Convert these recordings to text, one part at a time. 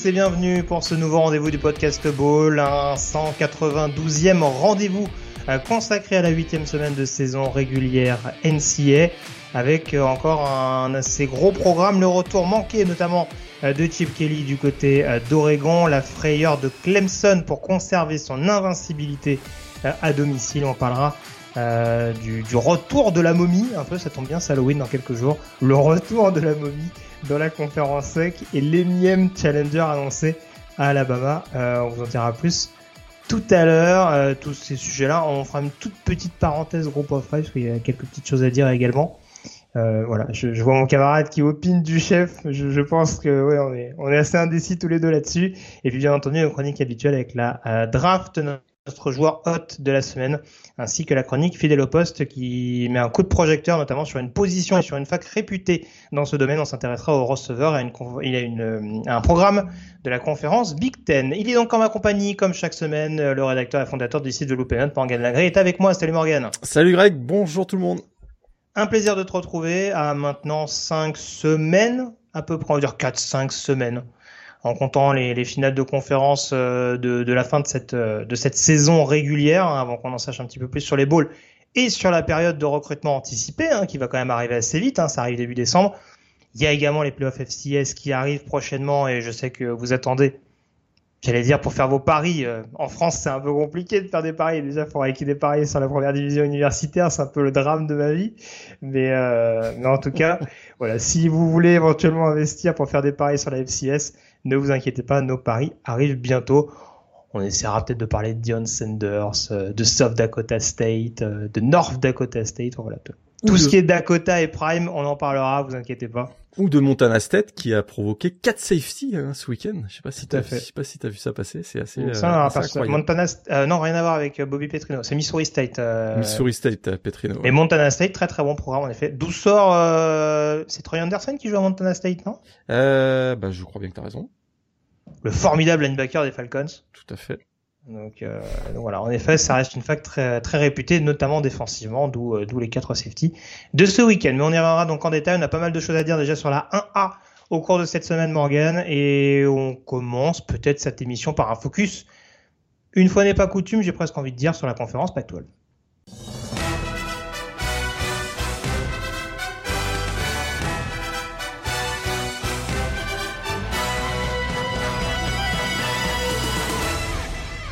tous et bienvenue pour ce nouveau rendez-vous du podcast Ball, un 192e rendez-vous euh, consacré à la huitième semaine de saison régulière NCA avec euh, encore un assez gros programme, le retour manqué notamment euh, de Chip Kelly du côté d'Oregon, la frayeur de Clemson pour conserver son invincibilité à domicile, on parlera euh, du, du, retour de la momie, un peu, ça tombe bien, c'est Halloween dans quelques jours, le retour de la momie dans la conférence sec et l'énième challenger annoncé à Alabama. Euh, on vous en dira plus tout à l'heure. Euh, tous ces sujets-là, on fera une toute petite parenthèse groupe of five parce qu'il y a quelques petites choses à dire également. Euh, voilà, je, je, vois mon camarade qui opine du chef. Je, je pense que ouais, on est, on est assez indécis tous les deux là-dessus. Et puis bien entendu, une chronique habituelle avec la euh, draft notre joueur hot de la semaine, ainsi que la chronique fidèle au poste qui met un coup de projecteur notamment sur une position et sur une fac réputée dans ce domaine. On s'intéressera au receveur et il a une, un programme de la conférence Big Ten. Il est donc en ma compagnie, comme chaque semaine, le rédacteur et fondateur du site de Loopément, Morgan Lagré, est avec moi. Salut Morgan. Salut Greg, bonjour tout le monde. Un plaisir de te retrouver à maintenant 5 semaines, à peu près, on va dire 4-5 semaines en comptant les, les, finales de conférence de, de, la fin de cette, de cette saison régulière, hein, avant qu'on en sache un petit peu plus sur les bowls et sur la période de recrutement anticipé, hein, qui va quand même arriver assez vite, hein, ça arrive début décembre. Il y a également les playoffs FCS qui arrivent prochainement et je sais que vous attendez, j'allais dire, pour faire vos paris. en France, c'est un peu compliqué de faire des paris. Déjà, il faudrait qu'il des paris sur la première division universitaire, c'est un peu le drame de ma vie. Mais, euh, mais en tout cas, voilà, si vous voulez éventuellement investir pour faire des paris sur la FCS, ne vous inquiétez pas, nos paris arrivent bientôt. On essaiera peut-être de parler de Dion Sanders, de South Dakota State, de North Dakota State, voilà. Tout, ce qui est Dakota et Prime, on en parlera, vous inquiétez pas. Ou de Montana State qui a provoqué 4 safety hein, ce week-end. Je sais pas si t'as, je sais pas si t'as vu ça passer. C'est assez, euh, ça, assez incroyable. Montana, euh, non, rien à voir avec Bobby Petrino. C'est Missouri State. Euh... Missouri State, Petrino. Ouais. Et Montana State, très très bon programme en effet. D'où sort, euh... c'est Troy Anderson qui joue à Montana State, non? Euh, Bah, je crois bien que t'as raison. Le formidable linebacker des Falcons. Tout à fait. Donc, euh, donc, voilà, en effet, ça reste une fac très très réputée, notamment défensivement, d'où euh, les quatre safety de ce week-end. Mais on y reviendra donc en détail. On a pas mal de choses à dire déjà sur la 1A au cours de cette semaine, Morgan, et on commence peut-être cette émission par un focus. Une fois n'est pas coutume, j'ai presque envie de dire sur la conférence Pac-12.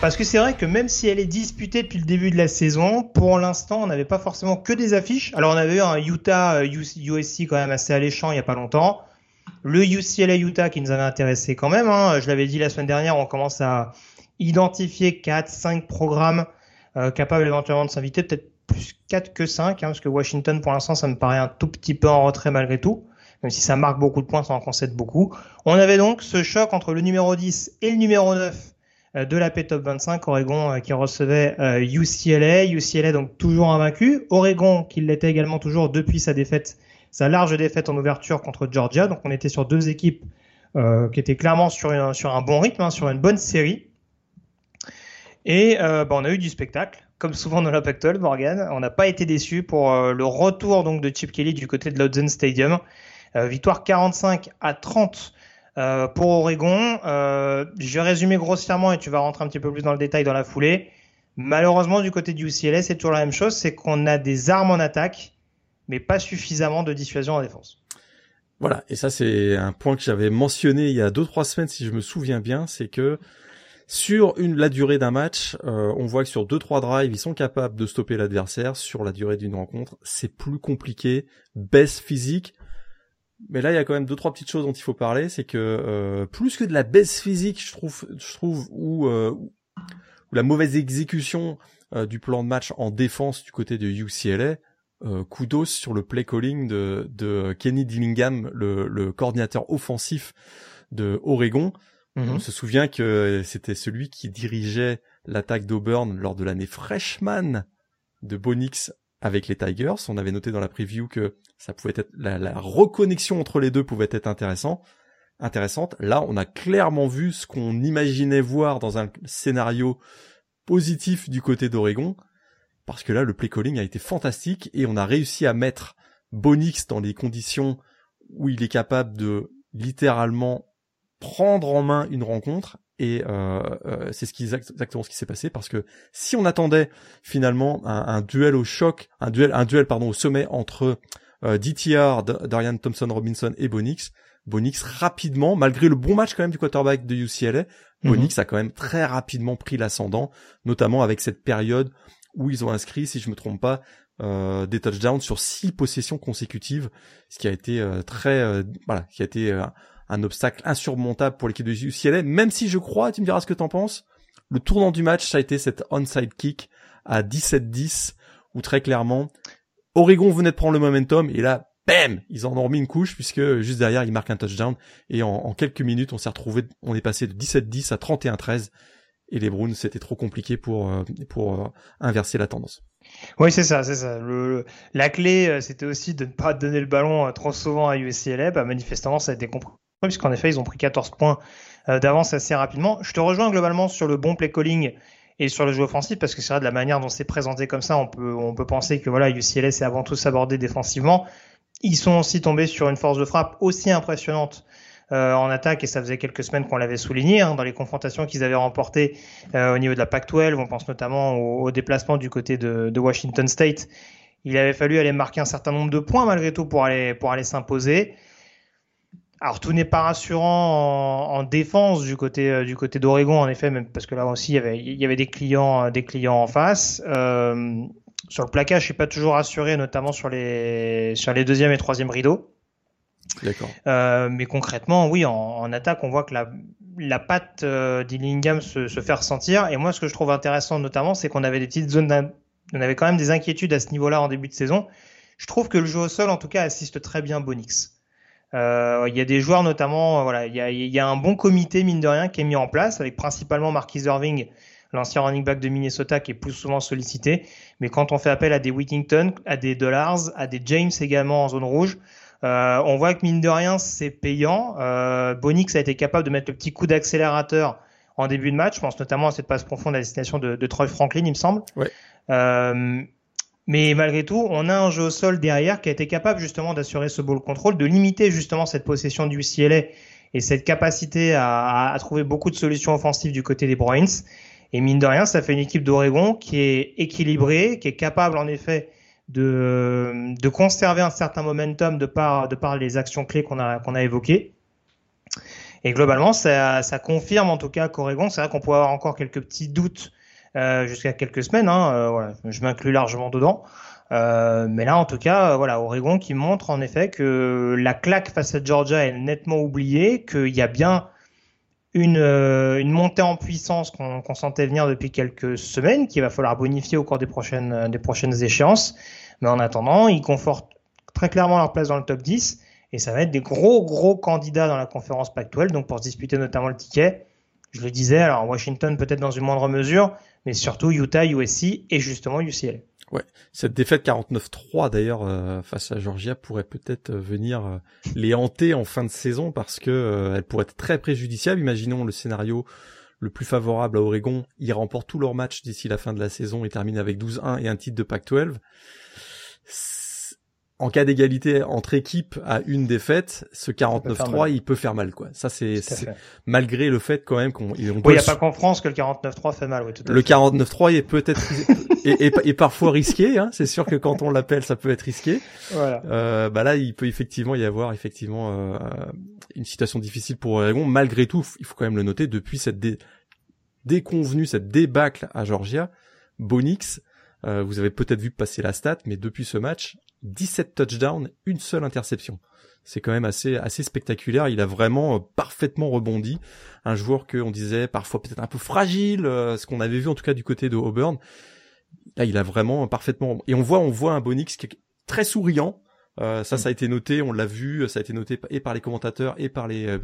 Parce que c'est vrai que même si elle est disputée depuis le début de la saison, pour l'instant, on n'avait pas forcément que des affiches. Alors, on avait eu un Utah USC quand même assez alléchant il y a pas longtemps. Le UCLA Utah qui nous avait intéressé quand même. Hein. Je l'avais dit la semaine dernière, on commence à identifier 4, 5 programmes euh, capables éventuellement de s'inviter, peut-être plus 4 que 5, hein, parce que Washington, pour l'instant, ça me paraît un tout petit peu en retrait malgré tout. Même si ça marque beaucoup de points, ça en concède beaucoup. On avait donc ce choc entre le numéro 10 et le numéro 9 de la P Top 25, Oregon qui recevait UCLA, UCLA donc toujours invaincu, Oregon qui l'était également toujours depuis sa défaite, sa large défaite en ouverture contre Georgia, donc on était sur deux équipes euh, qui étaient clairement sur, un, bon rythme, hein, sur une bonne série, et euh, bah, on a eu du spectacle, comme souvent dans la Pac-12, Morgan, on n'a pas été déçu pour euh, le retour donc de Chip Kelly du côté de l'Odzen Stadium, victoire 45 à 30 euh, pour Oregon, euh, je vais résumer grossièrement et tu vas rentrer un petit peu plus dans le détail dans la foulée. Malheureusement, du côté du UCLA, c'est toujours la même chose, c'est qu'on a des armes en attaque, mais pas suffisamment de dissuasion en défense. Voilà, et ça c'est un point que j'avais mentionné il y a deux trois semaines, si je me souviens bien, c'est que sur la durée d'un match, euh, on voit que sur deux trois drives, ils sont capables de stopper l'adversaire. Sur la durée d'une rencontre, c'est plus compliqué, baisse physique. Mais là, il y a quand même deux trois petites choses dont il faut parler, c'est que euh, plus que de la baisse physique, je trouve, je trouve, ou euh, la mauvaise exécution du plan de match en défense du côté de UCLA, kudos sur le play calling de, de Kenny Dillingham, le, le coordinateur offensif de Oregon. Mhm. On se souvient que c'était celui qui dirigeait l'attaque d'Auburn lors de l'année freshman de Bonix avec les Tigers. On avait noté dans la preview que ça pouvait être la, reconnexion entre les deux pouvait être intéressant, intéressante. Là, on a clairement vu ce qu'on imaginait voir dans un scénario positif du côté d'Oregon, parce que là, le play calling a été fantastique et on a réussi à mettre Bonix dans les conditions où il est capable de littéralement prendre en main une rencontre et euh, euh, c'est ce qui exactement ce qui s'est passé parce que si on attendait finalement un, duel au choc, un duel un duel pardon au sommet entre euh, DTR, Darian Thompson Robinson et Bonix, Bonix rapidement, malgré le bon match quand même du quarterback de UCLA, mhm. Bonix a quand même très rapidement pris l'ascendant, notamment avec cette période où ils ont inscrit, si je me trompe pas, euh, des touchdowns sur six possessions consécutives, ce qui a été euh, très, voilà, qui a été un obstacle insurmontable pour l'équipe de UCLA, même si je crois, tu me diras ce que t'en penses, le tournant du match, ça a été cette onside kick à 17-10, où très clairement, Oregon venait de prendre le momentum, et là, bam, ils en ont remis une couche, puisque juste derrière, ils marquent un touchdown, et en, quelques minutes, on s'est retrouvé, on est passé de 17-10 à 31-13, et les Browns, c'était trop compliqué pour, euh, pour euh, inverser la tendance. Oui, c'est ça, c'est ça. Le, la clé, euh, c'était aussi de ne pas donner le ballon trop souvent à UCLA. Bah, manifestement, ça a été compris puisqu'en effet, ils ont pris 14 points euh, d'avance assez rapidement. Je te rejoins globalement sur le bon play calling et sur le jeu offensif, parce que c'est vrai, de la manière dont c'est présenté comme ça, on peut, on peut penser que voilà, UCLA c'est avant tout s'aborder défensivement. Ils sont aussi tombés sur une force de frappe aussi impressionnante euh, en attaque, et ça faisait quelques semaines qu'on l'avait souligné, hein, dans les confrontations qu'ils avaient remportées euh, au niveau de la Pac-12, on pense notamment au, déplacement du côté de, de, Washington State. Il avait fallu aller marquer un certain nombre de points malgré tout pour aller, pour aller s'imposer. Alors tout n'est pas rassurant en, défense du côté euh, du côté d'Oregon en effet, même parce que là aussi il y avait il y avait des clients euh, des clients en face. Euh, sur le plaquage, je suis pas toujours rassuré, notamment sur les sur les deuxième et troisième rideaux. D'accord. Euh, mais concrètement, oui, en, en, attaque, on voit que la la patte euh, d'Illingham se, se fait ressentir. Et moi, ce que je trouve intéressant, notamment, c'est qu'on avait des petites zones, on avait quand même des inquiétudes à ce niveau-là en début de saison. Je trouve que le jeu au sol, en tout cas, assiste très bien Bonix. Euh, il y a des joueurs notamment, euh, voilà, il y a, y a, un bon comité mine de rien qui est mis en place avec principalement Marquis Irving, l'ancien running back de Minnesota qui est plus souvent sollicité. Mais quand on fait appel à des Whittington, à des Dollars, à des James également en zone rouge, euh, on voit que mine de rien c'est payant. Euh, Bonix a été capable de mettre le petit coup d'accélérateur en début de match. Je pense notamment à cette passe profonde à destination de, de Troy Franklin, il me semble. Ouais. Euh, mais malgré tout, on a un jeu au sol derrière qui a été capable justement d'assurer ce ball control, de limiter justement cette possession du CLA et cette capacité à, à, trouver beaucoup de solutions offensives du côté des Bruins. Et mine de rien, ça fait une équipe d'Oregon qui est équilibrée, qui est capable en effet de, de conserver un certain momentum de par, de par les actions clés qu'on a, qu'on a évoquées. Et globalement, ça, ça confirme en tout cas qu'Oregon, c'est vrai qu'on pourrait avoir encore quelques petits doutes jusqu'à quelques semaines. Hein, euh, voilà, je m'inclus largement dedans. Euh, mais là, en tout cas, voilà, Oregon qui montre en effet que la claque face à Georgia est nettement oubliée, qu'il y a bien une, une montée en puissance qu'on sentait venir depuis quelques semaines, qu'il va falloir bonifier au cours des prochaines, des prochaines échéances. Mais en attendant, ils confortent très clairement leur place dans le top 10 et ça va être des gros gros candidats dans la conférence Pac-12, donc pour se disputer notamment le ticket. Je le disais, alors Washington peut-être dans une moindre mesure, mais surtout Utah, USC et justement UCLA. Ouais, cette défaite 49-3 d'ailleurs euh, face à Georgia pourrait peut-être euh, venir euh, les hanter en fin de saison parce que elle pourrait être très préjudiciable. Imaginons le scénario le plus favorable à Oregon, ils remportent tous leurs matchs d'ici la fin de la saison et terminent avec 12-1 et un titre de Pac-12 en cas d'égalité entre équipes à une défaite, ce 49-3, il peut faire mal, quoi. Ça, c'est malgré le fait quand même qu'on. il n'y a pas qu'en France que le 49-3 fait mal. Oui, tout à le 49-3 est peut-être et, parfois risqué. Hein. C'est sûr que quand on l'appelle, ça peut être risqué. Voilà. Euh, bah là, il peut effectivement y avoir effectivement euh, une situation difficile pour Oregon. Malgré tout, il faut quand même le noter. Depuis cette dé... déconvenue, cette débâcle à Georgia, Bonix Euh, vous avez peut-être vu passer la stat, mais depuis ce match, 17 touchdowns, une seule interception. C'est quand même assez assez spectaculaire. Il a vraiment euh, parfaitement rebondi. Un joueur que on disait parfois peut-être un peu fragile, euh, ce qu'on avait vu en tout cas du côté de Auburn. Là, il a vraiment parfaitement. Et on voit on voit un Bonix qui est très souriant. ça, ça a été noté, on l'a vu, ça a été noté et par les commentateurs et par les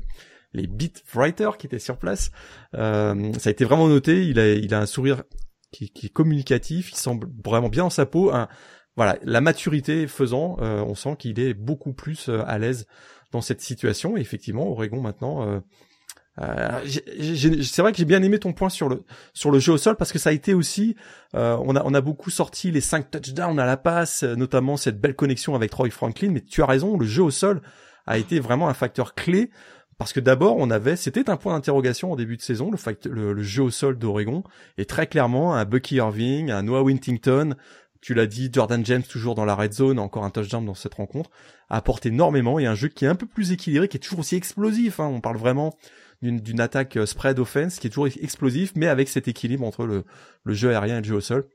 les beat writers qui étaient sur place. Euh, ça a été vraiment noté. Il a, il a un sourire qui, qui, est communicatif. Il semble vraiment bien dans sa peau. Un, voilà, la maturité faisant, euh, on sent qu'il est beaucoup plus euh, à l'aise dans cette situation. Et effectivement, Oregon maintenant. Euh, euh c'est vrai que j'ai bien aimé ton point sur le sur le jeu au sol parce que ça a été aussi euh, on a on a beaucoup sorti les cinq touchdowns à la passe notamment cette belle connexion avec Troy Franklin mais tu as raison le jeu au sol a été vraiment un facteur clé parce que d'abord, on avait, c'était un point d'interrogation au début de saison, le, fact, le, jeu au sol d'Oregon, et très clairement, un Bucky Irving, un Noah Wintington, tu l'as dit, Jordan James toujours dans la red zone, encore un touchdown dans cette rencontre, a apporté énormément, et un jeu qui est un peu plus équilibré, qui est toujours aussi explosif, hein. on parle vraiment d'une attaque euh, spread offense qui est toujours explosif, mais avec cet équilibre entre le, le jeu aérien et le jeu au sol.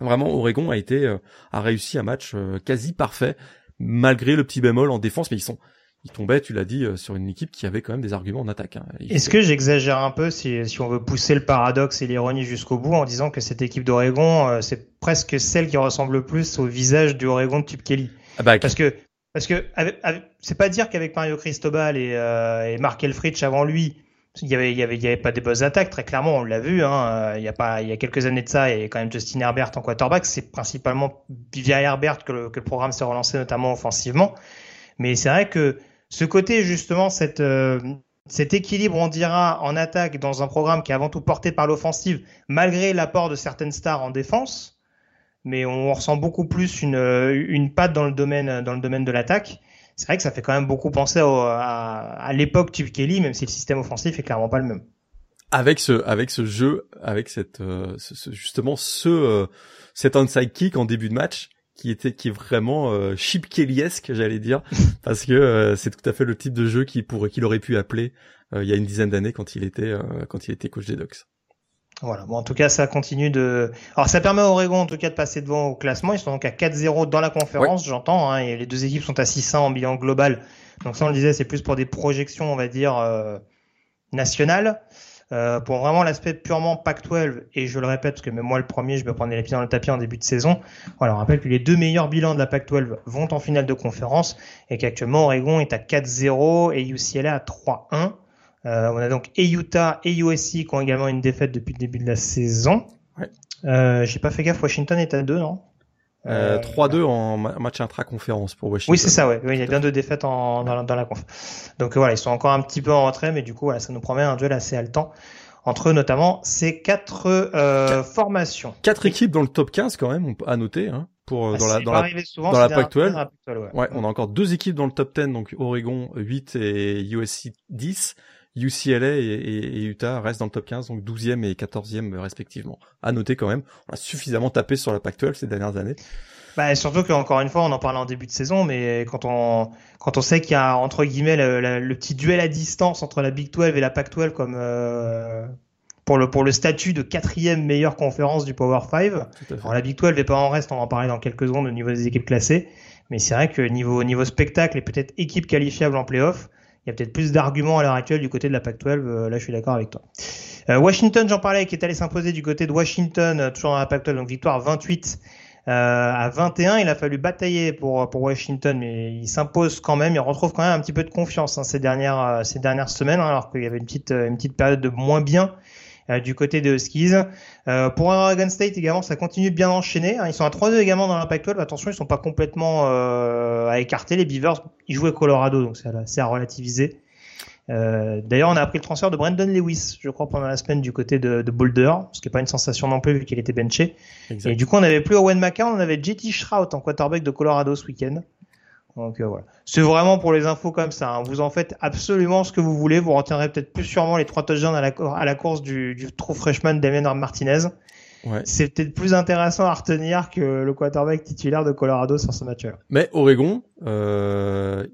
Vraiment, Oregon a été, euh, a réussi un match euh, quasi parfait, malgré le petit bémol en défense, mais ils sont, il tombait, tu l'as dit, euh, sur une équipe qui avait quand même des arguments en attaque. Hein. Est-ce que j'exagère un peu si, si on veut pousser le paradoxe et l'ironie jusqu'au bout en disant que cette équipe d'Oregon, euh, c'est presque celle qui ressemble le plus au visage du Oregon de type Kelly? Ah bah, Parce que parce que c'est pas dire qu'avec Mario Cristobal et, euh, et Mark Elfrich avant lui, il y avait il y avait il y avait pas des bonnes attaques très clairement on l'a vu hein, il y a pas il y a quelques années de ça avait quand même Justin Herbert en quarterback c'est principalement via Herbert que le, que le programme s'est relancé notamment offensivement mais c'est vrai que ce côté justement euh, cet équilibre, on dira, en attaque dans un programme qui est avant tout porté par l'offensive, malgré l'apport de certaines stars en défense, mais on ressent beaucoup plus une, une patte dans le domaine de l'attaque. C'est vrai que ça fait quand même beaucoup penser à, l'époque Chip Kelly, même si le système offensif est clairement pas le même. Avec ce jeu, avec euh, ce, justement ce euh, cet onside kick en début de match qui était qui est vraiment euh, chip Kellyesque j'allais dire parce que euh, c'est tout à fait le type de jeu qu'il pourrait qu'il aurait pu appeler euh, il y a une dizaine d'années quand il était euh, quand il était coach des Ducks. Voilà, bon en tout cas ça continue de alors ça permet à Oregon en tout cas de passer devant au classement, ils sont donc à 4-0 dans la conférence, j'entends hein, et les deux équipes sont à 600 en bilan global. Donc ça on le disait, c'est plus pour des projections on va dire nationales. Euh, pour vraiment l'aspect purement Pac-12, et je le répète parce que même moi le premier, je me prenais les pieds dans le tapis en début de saison. Voilà, on rappelle que les deux meilleurs bilans de la Pac-12 vont en finale de conférence et qu'actuellement Oregon est à 4-0 et UCLA à 3-1. Euh, on a donc et Utah et USC qui ont également une défaite depuis le début de la saison. Ouais. Euh, J'ai pas fait gaffe, Washington est à 2, non? Euh, 3-2 euh, en match intra-conférence pour Washington. Oui, c'est ça, ouais. il y a bien deux défaites en, dans, la, dans la conf. Donc voilà, ils sont encore un petit peu en retrait, mais du coup, voilà, ça nous promet un duel assez haletant entre notamment ces quatre euh, formations. Quatre équipes dans le top 15 quand même, à noter, hein, pour euh, ah, dans la dans la, dans la Pac-12. Ouais. on a encore deux équipes dans le top 10, donc Oregon 8 et USC 10. UCLA et, Utah restent dans le top 15, donc 12e et 14e respectivement. À noter quand même, on a suffisamment tapé sur la Pac-12 ces dernières années. Bah, surtout qu'encore une fois, on en parlait en début de saison, mais quand on quand on sait qu'il y a entre guillemets le, petit duel à distance entre la Big 12 et la Pac 12 comme euh, pour le pour le statut de quatrième meilleure conférence du Power 5. Alors la Big 12 n'est pas en reste, on va en parler dans quelques secondes au niveau des équipes classées, mais c'est vrai que niveau niveau spectacle et peut-être équipe qualifiable en playoff, il y a peut-être plus d'arguments à l'heure actuelle du côté de la Pac-12. Euh, là, je suis d'accord avec toi. Euh, Washington, j'en parlais, qui est allé s'imposer du côté de Washington, euh, toujours dans la Pac-12, donc victoire 28 à 21. Il a fallu batailler pour pour Washington, mais il s'impose quand même. Il retrouve quand même un petit peu de confiance hein, ces dernières ces dernières semaines, hein, alors qu'il y avait une petite une petite période de moins bien. Euh, du côté de Skis. Euh, pour Oregon State également, ça continue de bien enchaîner. Hein. Ils sont à 3-2 également dans l'impact 12. Attention, ils sont pas complètement euh, à écarter. Les Beavers, ils jouaient Colorado, donc c'est à, relativiser. Euh, D'ailleurs, on a appris le transfert de Brandon Lewis, je crois, pendant la semaine du côté de, de Boulder, ce qui n'est pas une sensation non plus vu qu'il était benché. Et du coup, on n'avait plus Owen McCann, on avait JT Shrout en quarterback de Colorado ce week-end. Donc euh, voilà. C'est vraiment pour les infos comme ça. Hein. Vous en faites absolument ce que vous voulez. Vous retiendrez peut-être plus sûrement les trois touchdowns à la, à la course du, du true freshman Damien Martinez. Ouais. C'est peut-être plus intéressant à retenir que le quarterback titulaire de Colorado sur ce match-là. Mais Oregon, euh,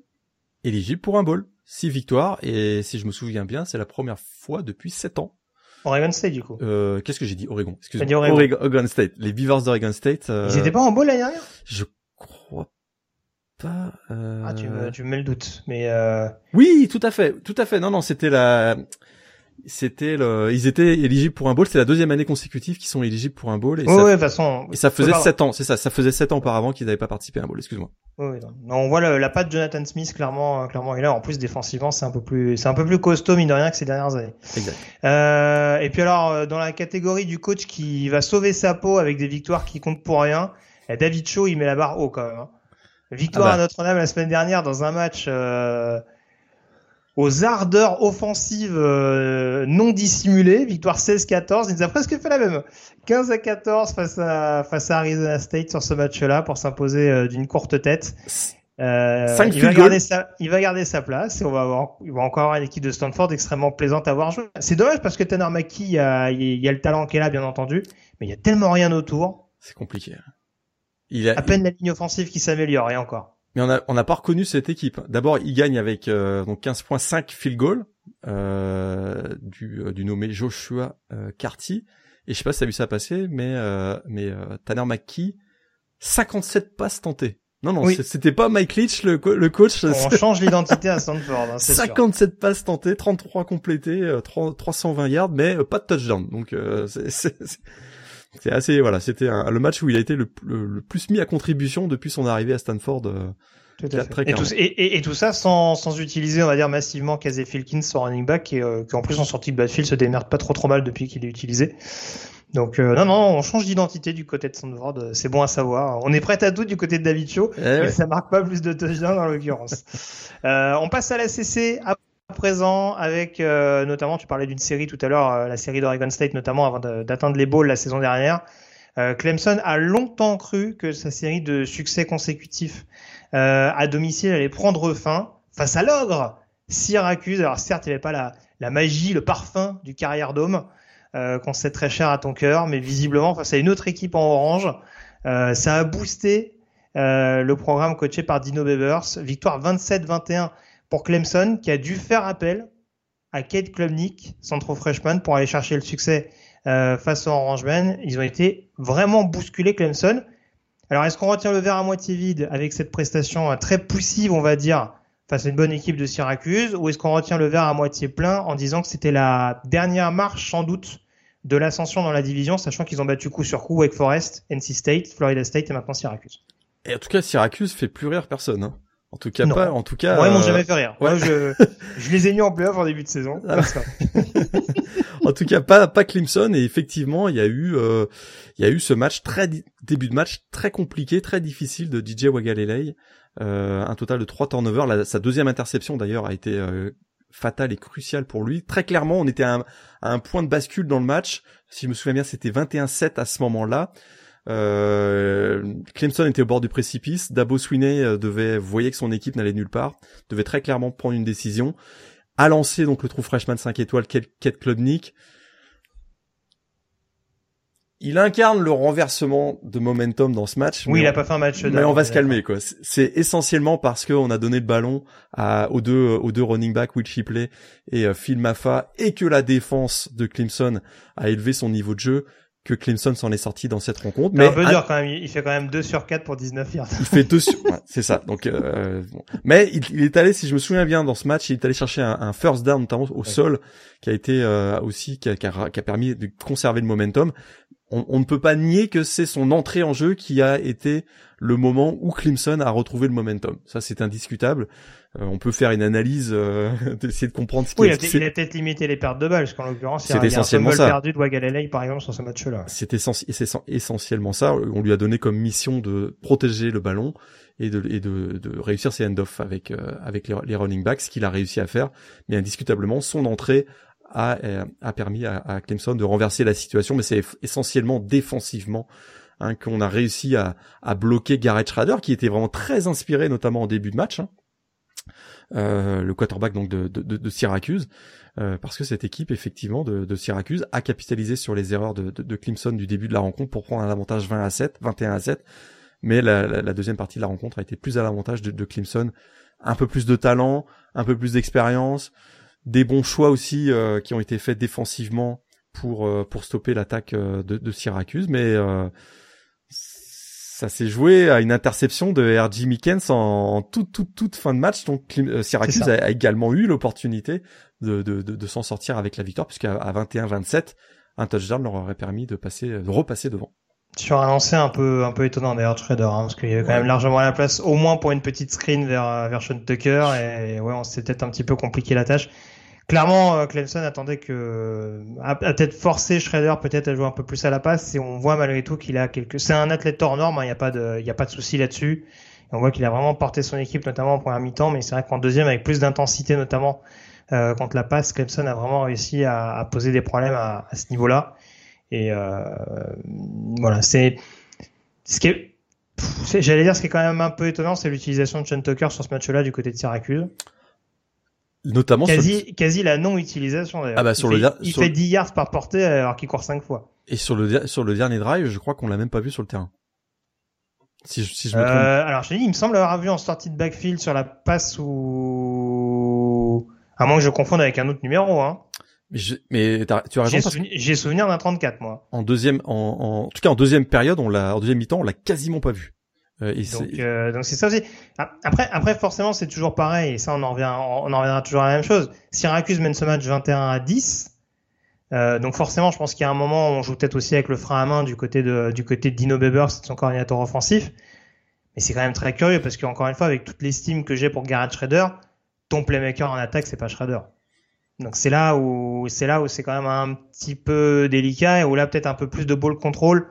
éligible pour un bowl. Six victoires et si je me souviens bien, c'est la première fois depuis sept ans Oregon State du coup. Euh, Qu'est-ce que j'ai dit? Oregon. Excuse-moi. dit Oregon. State. Les Beavers d'Oregon State. Euh, Ils étaient pas en bowl l'année dernière? Je crois pas. Euh... Ah, tu me, tu me mets le doute. Mais euh... Oui, tout à fait, tout à fait. Non, non, c'était la, c'était le, ils étaient éligibles pour un bowl. C'est la deuxième année consécutive qu'ils sont éligibles pour un bowl. Et ouais, ça, ouais, de toute façon. et ça faisait sept ans, c'est ça. Ça faisait sept ans auparavant qu'ils n'avaient pas participé à un bowl. Excuse-moi. Ouais, non. Non, on voit le- la patte de Jonathan Smith clairement, euh, clairement est là. En plus, défensivement, c'est un peu plus, c'est un peu plus costaud mine de rien que ces dernières années. Exact. Euh, et puis alors, euh, dans la catégorie du coach qui va sauver sa peau avec des victoires qui comptent pour rien, eh, David Shaw, il met la barre haut quand même. hein. Victoire Ah bah. à Notre-Dame la semaine dernière dans un match euh, aux ardeurs offensives euh, non dissimulées. Victoire 16-14. Il nous a presque fait la même. 15 à 14 face à face à Arizona State sur ce match-là pour s'imposer euh, d'une courte tête. Euh, il, va garder sa, il va garder sa place et on va avoir, il va encore avoir une équipe de Stanford extrêmement plaisante à voir jouer. C'est dommage parce que Tanner McKee, il y a, il y a le talent qui est là, bien entendu, mais il y a tellement rien autour. C'est compliqué. Il a, À peine la ligne offensive qui s'améliore et encore. mais on a, on n'a pas reconnu cette équipe. D'abord, il gagne avec euh, donc 15.5 field goal euh, du, euh, du nommé Joshua euh, Carty. Et je sais pas si t'as vu ça passer, mais euh, mais euh, Tanner McKee, 57 passes tentées. Non non, Oui. c'était pas Mike Leach le, co- le coach. On change l'identité à Stanford, hein, c'est sûr. 57 passes tentées, 33 complétées, euh, 3 320 yards, mais pas de touchdown. Donc euh, c'est- c'est assez voilà, c'était un- le match où il a été le, le, le plus mis à contribution depuis son arrivée à Stanford. euh, Tout à Très fait. Et tout, et, et- et tout ça sans, sans utiliser, on va dire, massivement Casey Filkins, son running back, et, euh, qui en plus en sortie de backfield se démerde pas trop trop mal depuis qu'il est utilisé. Donc euh, non, non, on change d'identité du côté de Stanford, euh, c'est bon à savoir. On est prêt à tout du côté de David Shaw, eh mais ouais. ça marque pas plus de touchdowns en l'occurrence. euh, on passe à la CC présent avec euh, notamment, tu parlais d'une série tout à l'heure, euh, la série d'Oregon State notamment avant d'atteindre les bowls la saison dernière. Euh, Clemson a longtemps cru que sa série de succès consécutifs à domicile allait prendre fin face à l'ogre Syracuse. Alors certes, il n'y avait pas la, la magie, le parfum du carrière dôme qu'on sait très cher à ton cœur, mais visiblement face à une autre équipe en orange, ça a boosté le programme coaché par Dino Babers. Victoire 27-21 pour Clemson, qui a dû faire appel à Kate Klubnik, centro freshman, pour aller chercher le succès euh, face aux Orangemen. Ils ont été vraiment bousculés, Clemson. Alors, est-ce qu'on retient le verre à moitié vide avec cette prestation euh, très poussive, on va dire, face à une bonne équipe de Syracuse, ou est-ce qu'on retient le verre à moitié plein en disant que c'était la dernière marche, sans doute, de l'ascension dans la division, sachant qu'ils ont battu coup sur coup Wake Forest, NC State, Florida State et maintenant Syracuse? Et en tout cas, Syracuse fait plus rire personne. Hein. En tout cas, Non. pas. En tout cas, Moi, ils m'ont euh, jamais fait rire. ouais. Moi, je, je les ai mis en playoff en début de saison. Ah en tout cas, pas pas Clemson. Et effectivement, il y a eu euh, il y a eu ce match très début de match très compliqué, très difficile de DJ Wagalelei. Euh, un total de trois turnovers. La- sa deuxième interception d'ailleurs a été euh, fatale et cruciale pour lui. Très clairement, on était à un, à un point de bascule dans le match. Si je me souviens bien, c'était 21-7 à ce moment-là. Euh, Clemson était au bord du précipice. Dabo Swinney euh, devait, voyait que son équipe n'allait nulle part, devait très clairement prendre une décision. A lancé donc le trou freshman 5 étoiles, Kate Klubnik. Il incarne le renversement de momentum dans ce match. Oui, il a on- pas fait un match. mais on va se calmer quoi. C'est- essentiellement parce qu'on a donné le ballon à, aux deux aux deux running backs Will Shipley et euh, Phil Maffa et que la défense de Clemson a élevé son niveau de jeu que Clemson s'en est sorti dans cette rencontre. C'est Mais un peu à- dur quand même. Il fait quand même 2 sur 4 pour 19 yards. il fait deux sur... ouais, c'est ça. Donc, euh, bon. mais il, il est allé, si je me souviens bien, dans ce match, il est allé chercher un, un first down, notamment au sol, qui a été euh, aussi qui a, qui a- qui a permis de conserver le momentum. On, on ne peut pas nier que c'est son entrée en jeu qui a été le moment où Clemson a retrouvé le momentum. Ça, c'est indiscutable. Euh, on peut faire une analyse, euh, d'essayer de comprendre ce qui Oui, il est- a, il a peut-être limité les pertes de balles, parce qu'en l'occurrence, C'est essentiellement ça. perdu de Wagalelei, par exemple, sur ce match-là. C'est essen- c'est essen- essentiellement ça. On lui a donné comme mission de protéger le ballon et de, et de, de réussir ses end-off avec, euh, avec les, les running backs, ce qu'il a réussi à faire. Mais indiscutablement, son entrée a, euh, a permis à, à Clemson de renverser la situation, mais c'est essentiellement défensivement hein, qu'on a réussi à, à bloquer Garrett Schrader, qui était vraiment très inspiré, notamment en début de match. hein. Euh, le quarterback donc de, de, de- Syracuse, euh, parce que cette équipe effectivement de, de Syracuse a capitalisé sur les erreurs de, Clemson du début de la rencontre pour prendre un avantage 20 à 7, 21 à 7, mais la, la, la deuxième partie de la rencontre a été plus à l'avantage de Clemson, un peu plus de talent, un peu plus d'expérience, des bons choix aussi euh, qui ont été faits défensivement pour pour stopper l'attaque de, de, Syracuse, mais ça s'est joué à une interception de R.J. Mickens en, toute, toute, toute fin de match. Donc Syracuse a, également eu l'opportunité de, de, de, de s'en sortir avec la victoire, puisqu'à 21-27, un touchdown leur aurait permis de passer, de repasser devant. Sur un lancer un peu, un peu étonnant d'ailleurs, Trader, hein, parce qu'il y avait quand même largement la place, au moins pour une petite screen vers, vers Sean Tucker, et ouais, on s'est peut-être un petit peu compliqué la tâche clairement, euh, Clemson attendait que a, peut-être forcé Schrader peut-être à jouer un peu plus à la passe et on voit malgré tout qu'il a quelques. C'est un athlète hors norme, il hein, n'y a pas de, il y a pas de souci là-dessus. On voit qu'il a vraiment porté son équipe, notamment en première mi-temps, mais c'est vrai qu'en deuxième, avec plus d'intensité, notamment euh, contre la passe, Clemson a vraiment réussi à, à poser des problèmes à, à ce niveau-là. Et euh, voilà, c'est ce qui est, j'allais dire, ce qui est quand même un peu étonnant, c'est l'utilisation de Sean Tucker sur ce match-là du côté de Syracuse. Notamment quasi, quasi la non-utilisation d'ailleurs. Ah bah, sur il le fait, il fait 10 yards par portée alors qu'il court 5 fois. Et sur le sur le dernier drive, je crois qu'on l'a même pas vu sur le terrain. Si je, si je me trompe. Euh, alors je dis, il me semble avoir vu en sortie de backfield sur la passe où à moins que je confonde avec un autre numéro hein. Mais, je, mais tu as raison. J'ai souvenir, d'un 34 moi. En deuxième en, en, en tout cas en deuxième période, on l'a en deuxième mi-temps, on l'a quasiment pas vu. Euh, donc, euh, donc c'est ça aussi. Ah, après, après forcément, c'est toujours pareil. Et ça, on en revient, on en reviendra toujours à la même chose. Syracuse mène ce match 21 à 10. Euh, donc forcément, je pense qu'il y a un moment où on joue peut-être aussi avec le frein à main du côté de du côté de Dino Babers, son coordinateur offensif. Mais c'est quand même très curieux parce qu'encore une fois, avec toute l'estime que j'ai pour Garrett Schrader, ton playmaker en attaque, c'est pas Schrader. Donc c'est là où c'est là où c'est quand même un petit peu délicat et où là peut-être un peu plus de ball control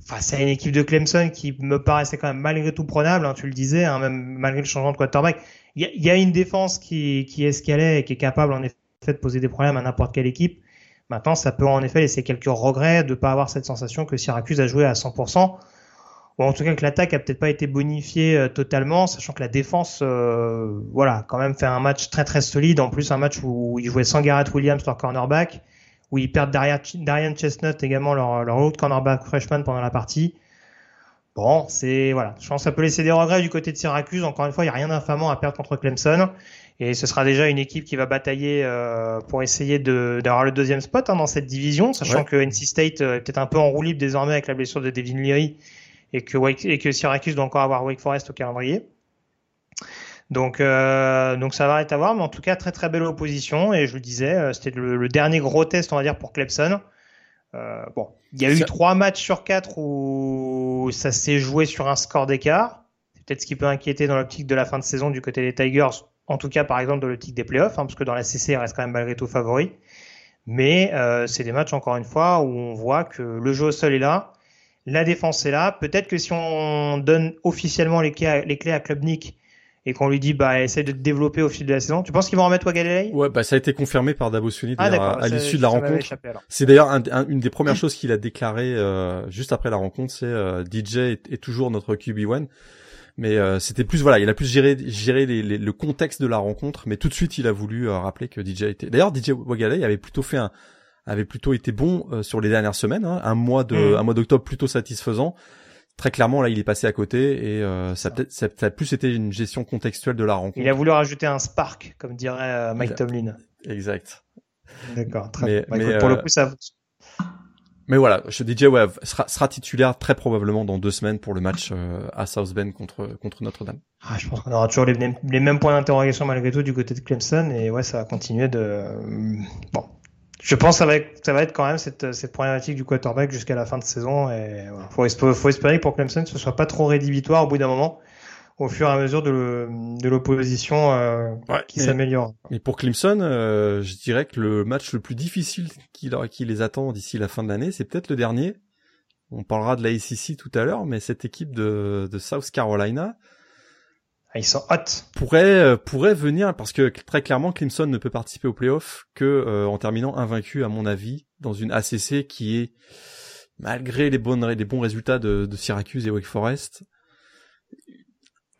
face à une équipe de Clemson qui me paraissait quand même malgré tout prenable, hein, tu le disais, hein, même malgré le changement de quarterback. Il y, a, une défense qui, qui escalait et qui est capable en effet de poser des problèmes à n'importe quelle équipe. Maintenant, ça peut en effet laisser quelques regrets de pas avoir cette sensation que Syracuse a joué à 100%, ou en tout cas que l'attaque a peut-être pas été bonifiée euh, totalement, sachant que la défense, euh, voilà, quand même fait un match très très solide. En plus, un match où il jouait sans Garrett Williams, leur cornerback où ils perdent Darian Chestnut également leur, leur autre cornerback freshman pendant la partie. Bon, c'est voilà, je pense que ça peut laisser des regrets du côté de Syracuse. Encore une fois, il n'y a rien d'infamant à perdre contre Clemson, et ce sera déjà une équipe qui va batailler euh, pour essayer d'avoir le deuxième spot hein, dans cette division, sachant que NC State euh, est peut-être un peu en roue libre désormais avec la blessure de Devin Leary et que, et que Syracuse doit encore avoir Wake Forest au calendrier. Donc, euh, donc ça va être à voir, mais en tout cas très très belle opposition. Et je le disais, euh, c'était le, dernier gros test, on va dire, pour Clemson. Euh, bon, il y a eu trois matchs sur quatre où ça s'est joué sur un score d'écart. C'est peut-être ce qui peut inquiéter dans l'optique de la fin de saison du côté des Tigers. En tout cas, par exemple, dans l'optique des playoffs, hein, parce que dans la CC, il reste quand même malgré tout favori. Mais euh, c'est des matchs, encore une fois, où on voit que le jeu au sol est là, la défense est là. Peut-être que si on donne officiellement les clés à, les clés à Klubnik et qu'on lui dit bah essaye de te développer au fil de la saison. Tu penses qu'ils vont remettre Wagalele Ouais, bah ça a été confirmé par Dabo Sweeney ah, à, l'issue de la rencontre. C'est d'ailleurs une des premières choses qu'il a déclaré euh, juste après la rencontre, c'est euh, DJ est, toujours notre QB1. Mais euh, c'était plus voilà, il a plus géré géré les, le contexte de la rencontre, mais tout de suite il a voulu rappeler que DJ était. D'ailleurs DJ Wagalele avait plutôt fait un avait plutôt été bon sur les dernières semaines, hein. un mois de mm. un mois d'octobre plutôt satisfaisant très clairement là il est passé à côté et euh, ça peut-être ça, a plus été une gestion contextuelle de la rencontre. Il a voulu rajouter un spark comme dirait euh, Mike Tomlin. Exact. D'accord. Très mais, mais pour le euh, coup ça. Mais voilà, je DJ Wave sera, sera, titulaire très probablement dans deux semaines pour le match à South Bend contre contre Notre-Dame. Ah, je pense qu'on aura toujours les, les mêmes points d'interrogation malgré tout du côté de Clemson et ouais ça va continuer de bon je pense que ça va être, ça va être quand même cette, cette problématique du quarterback jusqu'à la fin de saison. Et voilà. faut, faut espérer pour Clemson que ce soit pas trop rédhibitoire au bout d'un moment, au fur et à mesure de l'opposition euh, qui s'améliore. Mais pour Clemson, euh, je dirais que le match le plus difficile qui, qui les attend d'ici la fin de l'année, c'est peut-être le dernier. On parlera de la ACC tout à l'heure, mais cette équipe de, de South Carolina, ils sont hot. Pourrait euh, pourrait venir parce que très clairement Clemson ne peut participer au playoff que euh, en terminant invaincu à mon avis dans une ACC qui est malgré les bonnes les bons résultats de, de Syracuse et Wake Forest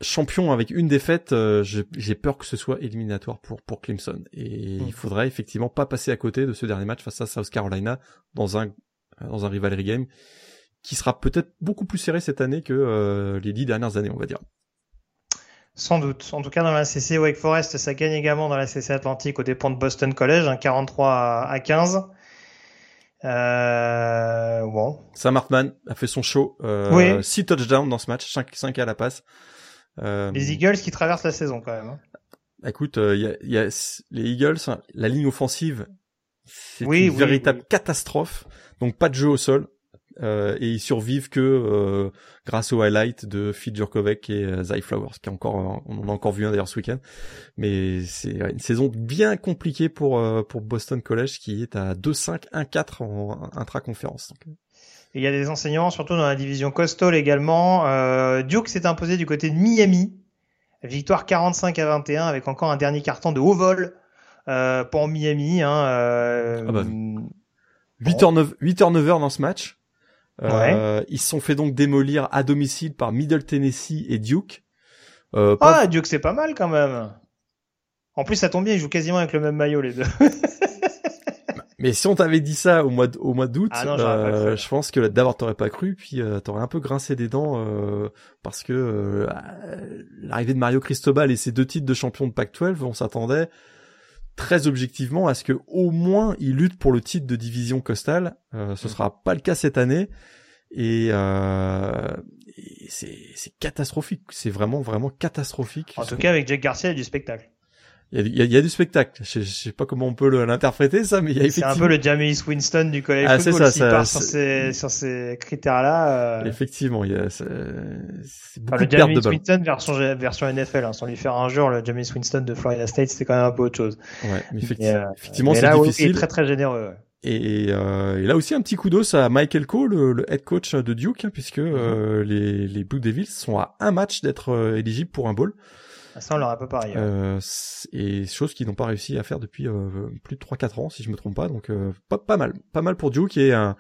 champion avec une défaite, euh, j'ai peur que ce soit éliminatoire pour pour Clemson et il faudrait effectivement pas passer à côté de ce dernier match face à South Carolina dans un dans un rivalry game qui sera peut-être beaucoup plus serré cette année que les dix dernières années, on va dire. Sans doute. En tout cas, dans la CC Wake Forest, ça gagne également dans la CC Atlantique au dépens de Boston College, un 43 à 15. Euh, bon. Sam Hartman a fait son show. Euh, Oui. 6 touchdowns dans ce match, 5, 5 à la passe. Euh, Les Eagles qui traversent la saison quand même. hein. Écoute, euh, il y, a, il y a les Eagles, hein, la ligne offensive, c'est Oui, une oui, véritable catastrophe. Donc pas de jeu au sol. Euh, et ils survivent que euh, grâce au highlight de Fit Jurkovec et euh, Flowers, qui est encore, on en a encore vu un d'ailleurs ce week-end. Mais c'est une saison bien compliquée pour euh, pour Boston College qui est à 2-5, 1-4 en intra-conférence. Et il y a des enseignants, surtout dans la division Coastal également. Euh, Duke s'est imposé du côté de Miami. Victoire 45 à 21 avec encore un dernier carton de haut vol euh, pour Miami. Hein, euh, Ah bah. 8 turnovers 8 turnovers dans ce match. Euh, Ouais. Ils se sont fait donc démolir à domicile par Middle Tennessee et Duke. Euh, pas- Ah, Duke c'est pas mal quand même. En plus, ça tombe bien, ils jouent quasiment avec le même maillot les deux. Mais si on t'avait dit ça au mois au mois d'août, Ah euh, je pense que d'abord t'aurais pas cru, puis euh, t'aurais un peu grincé des dents euh, parce que euh, l'arrivée de Mario Cristobal et ses deux titres de champion de Pac-12, on s'attendait très objectivement à ce que au moins il lutte pour le titre de division costale. Euh, ce Mm. sera pas le cas cette année et, euh, et c'est c'est catastrophique. C'est vraiment vraiment catastrophique. En tout cas, avec Jack Garcia, il y a du spectacle. Il y a, y y du spectacle. Je, je sais pas comment on peut l'interpréter ça, mais il y a C'est effectivement un peu le Jameis Winston du collège Ah, c'est football. ça, S'il ça- part sur c'est- ces, sur ces critères-là, euh, Effectivement, il y a, c'est c'est beaucoup enfin, le de. Winston version, version NFL, hein, sans lui faire un jour, le Jameis Winston de Florida State, c'était quand même un peu autre chose. Ouais, mais euh, effectivement, c'est il difficile. est très très généreux. ouais. Et, euh, et là aussi un petit coup d'os à Michael Cole, le, le head coach de Duke, hein, puisque euh, les, les Blue Devils sont à un match d'être euh, éligibles pour un bowl. Ça, on l'aurait pas pareil. ouais. Euh, et chose qu'ils n'ont pas réussi à faire depuis euh, plus de 3-4 ans, si je me trompe pas. Donc euh, pas, pas mal, pas mal pour Duke et un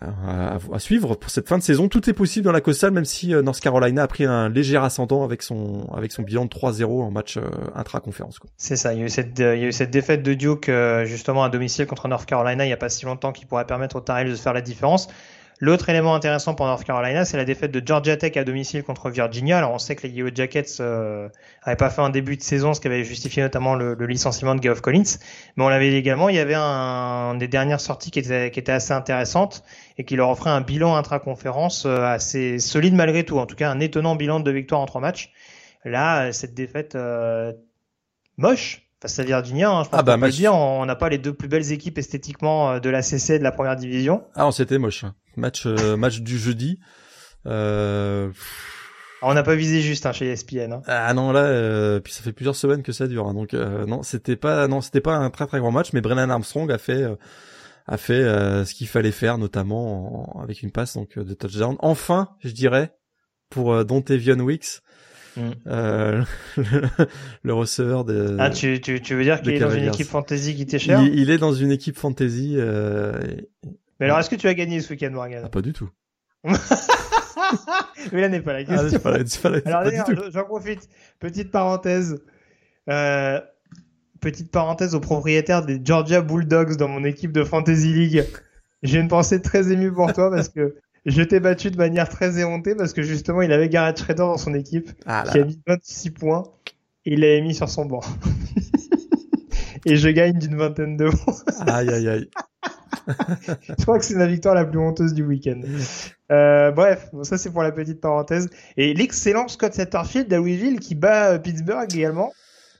à, à suivre pour cette fin de saison. Tout est possible dans la Coastal, même si North Carolina a pris un léger ascendant avec son avec son bilan de 3-0 en match euh, intra-conférence. C'est ça. Il y a eu cette, euh, il y a eu cette défaite de Duke euh, justement à domicile contre North Carolina il y a pas si longtemps qui pourrait permettre aux Tar Heels de faire la différence. L'autre élément intéressant pour North Carolina, c'est la défaite de Georgia Tech à domicile contre Virginia. Alors on sait que les Yellow Jackets euh, avaient pas fait un début de saison, ce qui avait justifié notamment le, licenciement de Geoff Collins. Mais on l'avait également, il y avait un, des dernières sorties qui était, assez intéressante et qui leur offrait un bilan intra-conférence euh, assez solide malgré tout. En tout cas, un étonnant bilan de victoires en trois matchs. Là, cette défaite euh, moche face à Virginia, hein, je pense Ah bah, qu'on peut le match- dire, on n'a pas les deux plus belles équipes esthétiquement euh, de la CC et de la première division. Ah, non, c'était moche. Match euh, match du jeudi. Euh, on n'a pas visé juste hein, chez ESPN. Hein. Ah non là, euh, puis ça fait plusieurs semaines que ça dure, hein, donc euh, non c'était pas non c'était pas un très très grand match, mais Brennan Armstrong a fait a fait euh, ce qu'il fallait faire, notamment en- avec une passe donc de touchdown. Enfin, je dirais pour euh, Dontavion Wicks, Mm. euh, le, le receveur de. Ah, tu, tu, tu veux dire qu'il est dans une équipe fantasy qui t'est chère il, il est dans une équipe fantasy. Euh, et- Mais alors, est-ce que tu as gagné ce week-end, Morgan ah, pas du tout. Mais là n'est pas la Ah, question. pas, pas, Alors d'ailleurs, j'en profite. Petite parenthèse. Euh, petite parenthèse aux propriétaires des Georgia Bulldogs dans mon équipe de Fantasy League. J'ai une pensée très émue pour toi parce que je t'ai battu de manière très éhontée parce que justement il avait Garrett Schrader dans son équipe Ah qui a mis 26 points et il l'avait mis sur son banc. et je gagne d'une vingtaine de points. Aïe aïe aïe. Je crois que c'est la victoire la plus honteuse du week-end. Euh, bref, bon, ça c'est pour la petite parenthèse. Et l'excellent Scott Satterfield de Louisville qui bat euh, Pittsburgh également.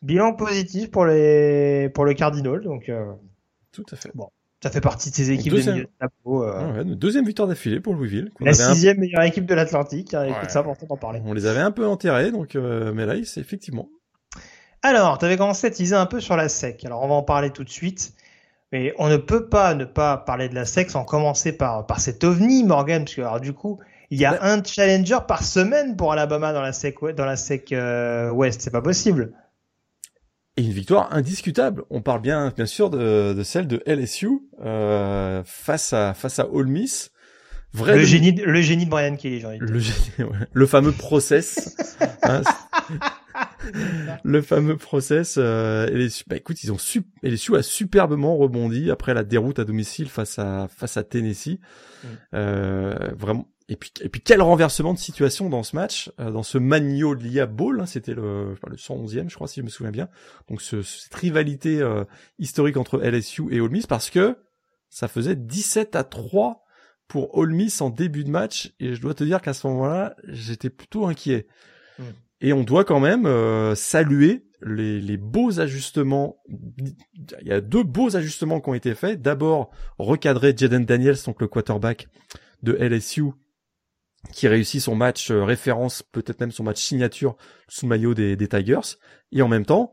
Bilan positif pour les pour le Cardinal, donc euh, Tout à fait. Ça fait partie de ces équipes Deuxième. de de tableau. euh, ouais, deuxième victoire d'affilée pour Louisville. la un sixième meilleure équipe de l'Atlantique. hein, Ouais. c'est important d'en parler. On les avait un peu enterrés, donc euh, mais là, c'est effectivement. Alors, tu avais commencé à teaser un peu sur la SEC. Alors, on va en parler tout de suite. Mais on ne peut pas ne pas parler de la SEC sans commencer par, par cet ovni, Morgan, parce que alors, du coup, il y a Ouais. un challenger par semaine pour Alabama dans la SEC, dans la SEC euh, Ouest. C'est pas possible. Et une victoire indiscutable. On parle bien, bien sûr, de, de celle de LSU euh, face à face à Ole Miss. Vrai Le demi- génie, de- le génie de Brian Kelly, j'ai envie de dire. le, génie- ouais. le fameux process. hein, le fameux process. Euh, LSU, bah écoute, ils ont su, LSU a superbement rebondi après la déroute à domicile face à face à Tennessee. Mm. Euh, vraiment. Et puis, et puis quel renversement de situation dans ce match, euh, dans ce Magnolia Bowl, hein, c'était le, pas, le 111e, je crois, si je me souviens bien. Donc ce, cette rivalité euh, historique entre LSU et Ole Miss, parce que ça faisait 17 à 3 pour Ole Miss en début de match et je dois te dire qu'à ce moment-là, j'étais plutôt inquiet. Hmm. Et on doit quand même euh, saluer les, les, beaux ajustements. Il y a deux beaux ajustements qui ont été faits. D'abord, recadrer Jaden Daniels, donc le quarterback de LSU, qui réussit son match euh, référence, peut-être même son match signature sous maillot des, Tigers. Et en même temps,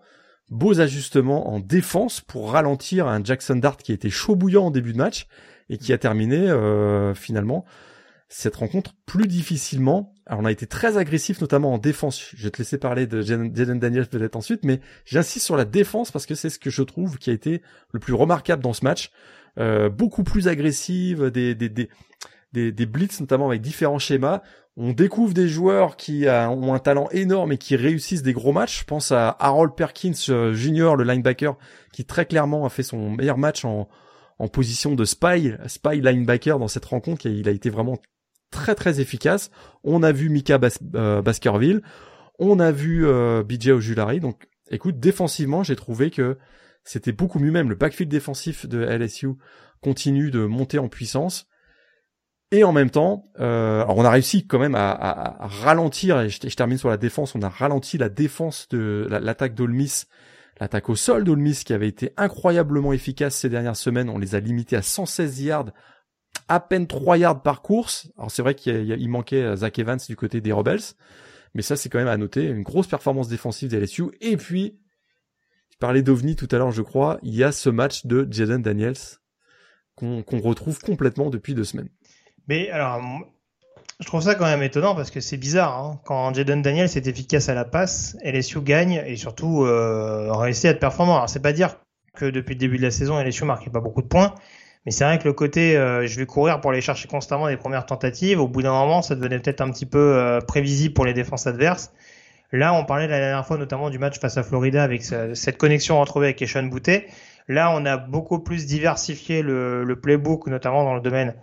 beaux ajustements en défense pour ralentir un Jackson Dart qui était chaud bouillant en début de match et qui a terminé euh, finalement cette rencontre plus difficilement. Alors on a été très agressif notamment en défense. Je vais te laisser parler de Jaden Daniels peut-être ensuite, mais j'insiste sur la défense parce que c'est ce que je trouve qui a été le plus remarquable dans ce match. Euh, beaucoup plus agressive, des, des, des blitz notamment avec différents schémas. On découvre des joueurs qui ont un talent énorme et qui réussissent des gros matchs. Je pense à Harold Perkins euh, Jr., le linebacker, qui très clairement a fait son meilleur match en, en position de spy, spy linebacker dans cette rencontre. Il a été vraiment très très efficace. On a vu Mika euh, Baskerville, on a vu euh, BJ Ojulari. Donc, écoute, défensivement, j'ai trouvé que c'était beaucoup mieux. Même le backfield défensif de LSU continue de monter en puissance. Et en même temps, euh, on a réussi quand même à, ralentir, et je, termine sur la défense, on a ralenti la défense de l'attaque d'Olmis, l'attaque au sol d'Olmis qui avait été incroyablement efficace ces dernières semaines, on les a limités à 116 yards, à peine 3 yards par course. Alors c'est vrai qu'il manquait euh, Zach Evans du côté des Rebels, mais ça c'est quand même à noter, une grosse performance défensive des LSU. Et puis, je parlais d'OVNI tout à l'heure je crois, il y a ce match de Jaden Daniels qu'on retrouve complètement depuis deux semaines. Mais alors, je trouve ça quand même étonnant parce que c'est bizarre. Hein. Quand Jaden Daniels est efficace à la passe, LSU gagne et surtout euh, réussit à être performant. Alors, c'est pas dire que depuis le début de la saison, LSU marquait pas beaucoup de points. Mais c'est vrai que le côté euh, je vais courir pour aller chercher constamment des premières tentatives, au bout d'un moment, ça devenait peut-être un petit peu euh, prévisible pour les défenses adverses. Là, on parlait la dernière fois notamment du match face à Florida avec cette connexion retrouvée avec Eshon Boutet. Là, on a beaucoup plus diversifié le, le playbook, notamment dans le domaine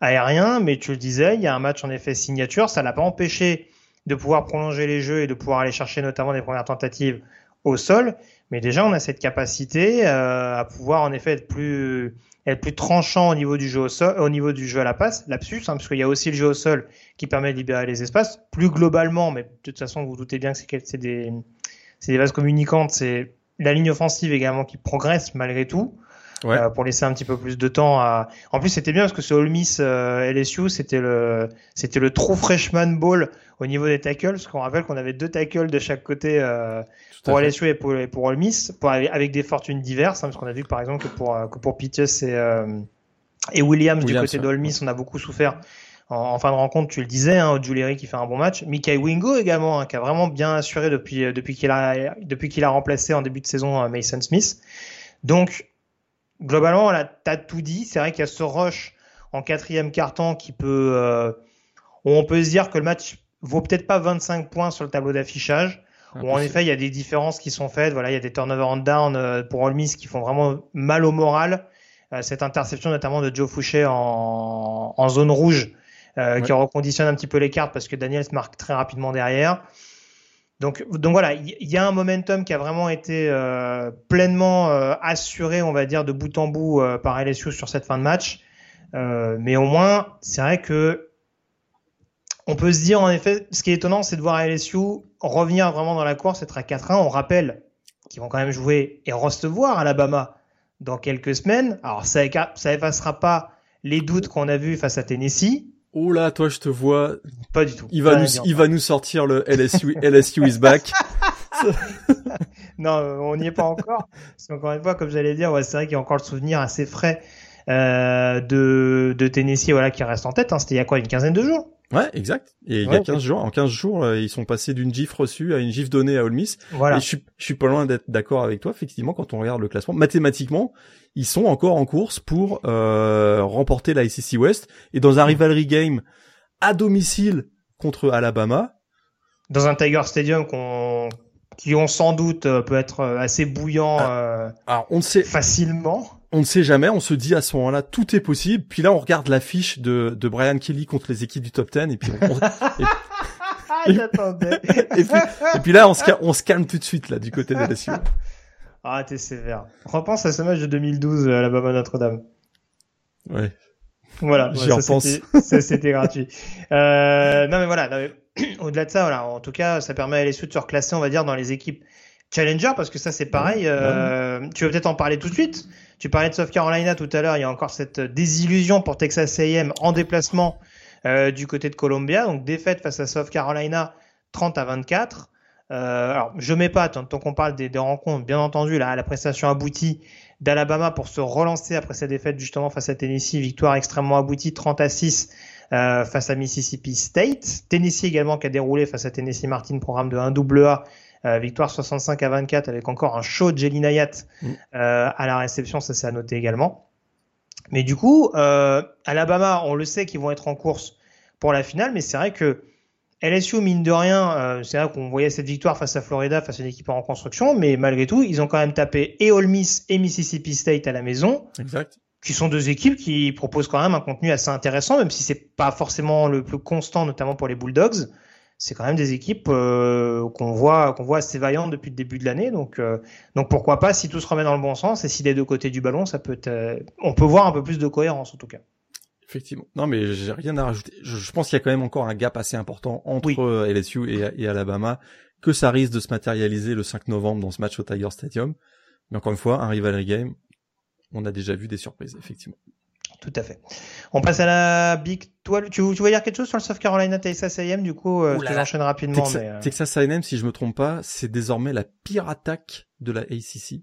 aérien, mais tu le disais, il y a un match en effet signature, ça l'a pas empêché de pouvoir prolonger les jeux et de pouvoir aller chercher notamment des premières tentatives au sol, mais déjà on a cette capacité euh, à pouvoir en effet être plus être plus tranchant au niveau du jeu au sol, au niveau du jeu à la passe, lapsus, hein, parce qu'il y a aussi le jeu au sol qui permet de libérer les espaces. Plus globalement, mais de toute façon vous, vous doutez bien que c'est des c'est des bases communicantes, c'est la ligne offensive également qui progresse malgré tout. Euh, pour laisser un petit peu plus de temps à. En plus, c'était bien parce que ce All Miss euh, LSU, c'était le c'était le true freshman ball au niveau des tackles. Parce qu'on rappelle qu'on avait deux tackles de chaque côté euh, pour LSU et pour, pour All Miss, pour, avec des fortunes diverses. Hein, parce qu'on a vu par exemple que pour que pour Pitus et et Williams, du côté d'All Miss, on a beaucoup souffert. En, fin de rencontre, tu le disais, hein, Julieri qui fait un bon match, Mickey Wingo également, hein, qui a vraiment bien assuré depuis depuis qu'il a depuis qu'il a remplacé en début de saison Mason Smith. Donc globalement, là, t'as tout dit. C'est vrai qu'il y a ce rush en quatrième carton qui peut, euh, on peut se dire que le match vaut peut-être pas 25 points sur le tableau d'affichage. En effet, il y a des différences qui sont faites. Voilà, il y a des turnovers and down euh, pour Ole Miss qui font vraiment mal au moral. Euh, cette interception notamment de Joe Fouché en, en zone rouge qui reconditionne un petit peu les cartes parce que Daniels marque très rapidement derrière. Donc, donc voilà, il y, a un momentum qui a vraiment été euh, pleinement euh, assuré, on va dire, de bout en bout euh, par LSU sur cette fin de match. mais au moins, c'est vrai que on peut se dire, en effet, ce qui est étonnant, c'est de voir LSU revenir vraiment dans la course, être à 4-1. On rappelle qu'ils vont quand même jouer et recevoir Alabama dans quelques semaines. Alors, ça, ça effacera pas les doutes qu'on a vus face à Tennessee. Oh là, toi, je te vois. Pas du tout. Il va nous, il va nous sortir le LSU, LSU is back. non, on n'y est pas encore. Parce qu'encore une fois, comme j'allais dire, ouais, c'est vrai qu'il y a encore le souvenir assez frais euh, de, de Tennessee, voilà, qui reste en tête. Hein. C'était il y a quoi, une quinzaine de jours? Ouais, exact. Et il y a 15 jours, en 15 jours, euh, ils sont passés d'une gif reçue à une gif donnée à Ole Miss. Voilà. Et je suis, je suis pas loin d'être d'accord avec toi, effectivement, quand on regarde le classement. Mathématiquement, ils sont encore en course pour euh, remporter la SEC West. Et dans un rivalry game à domicile contre Alabama. Dans un Tiger Stadium qu'on qui ont sans doute euh, peut être assez bouillant ah, alors on sait facilement on ne sait jamais, on se dit à ce moment-là, tout est possible. Puis là, on regarde l'affiche de, de Brian Kelly contre les équipes du top 10 et puis on, et, et, puis, et puis là, on se, on se calme tout de suite là du côté de la Ah, t'es sévère. Repense à ce match de 2012 à la Baba Notre-Dame. Ouais. Voilà, J'y repense. Ça, c'était gratuit. Euh, non, mais voilà. Au-delà de ça, voilà. En tout cas, ça permet à LSU de se reclasser, on va dire, dans les équipes challenger, parce que ça, c'est pareil. euh, Tu veux peut-être en parler tout de suite. Tu parlais de South Carolina tout à l'heure. Il y a encore cette désillusion pour Texas A&M en déplacement euh, du côté de Columbia. Donc défaite face à South Carolina, 30 à 24. Euh, alors, je mets pas tant, qu'on parle des, des rencontres, bien entendu, là, la prestation aboutie d'Alabama pour se relancer après sa défaite justement face à Tennessee, victoire extrêmement aboutie, 30 à 6 euh, face à Mississippi State. Tennessee également qui a déroulé face à Tennessee Martin, programme de 1AA, euh, victoire 65 à 24 avec encore un show de Jelly Nayat Mm. euh, à la réception, ça c'est à noter également. Mais du coup, euh, Alabama, on le sait qu'ils vont être en course pour la finale, mais c'est vrai que LSU, mine de rien, c'est vrai qu'on voyait cette victoire face à Florida, face à une équipe en reconstruction, mais malgré tout, ils ont quand même tapé et Ole Miss et Mississippi State à la maison, Exact. qui sont deux équipes qui proposent quand même un contenu assez intéressant, même si c'est pas forcément le plus constant, notamment pour les Bulldogs. C'est quand même des équipes euh, qu'on voit qu'on voit assez vaillantes depuis le début de l'année, donc euh, donc pourquoi pas si tout se remet dans le bon sens et si des deux côtés du ballon, ça peut être, euh, on peut voir un peu plus de cohérence en tout cas. Effectivement. Non, mais j'ai rien à rajouter. Je, je pense qu'il y a quand même encore un gap assez important entre Oui. LSU et, et Alabama, que ça risque de se matérialiser le 5 novembre dans ce match au Tiger Stadium. Mais encore une fois, un rivalry game, on a déjà vu des surprises, effectivement. Tout à fait. On passe à la Big 12. Tu, tu veux dire quelque chose sur le South Carolina Texas A&M Du coup, euh, je l'enchaîne rapidement. Texas, mais, euh, Texas A&M, si je me trompe pas, c'est désormais la pire attaque de la ACC.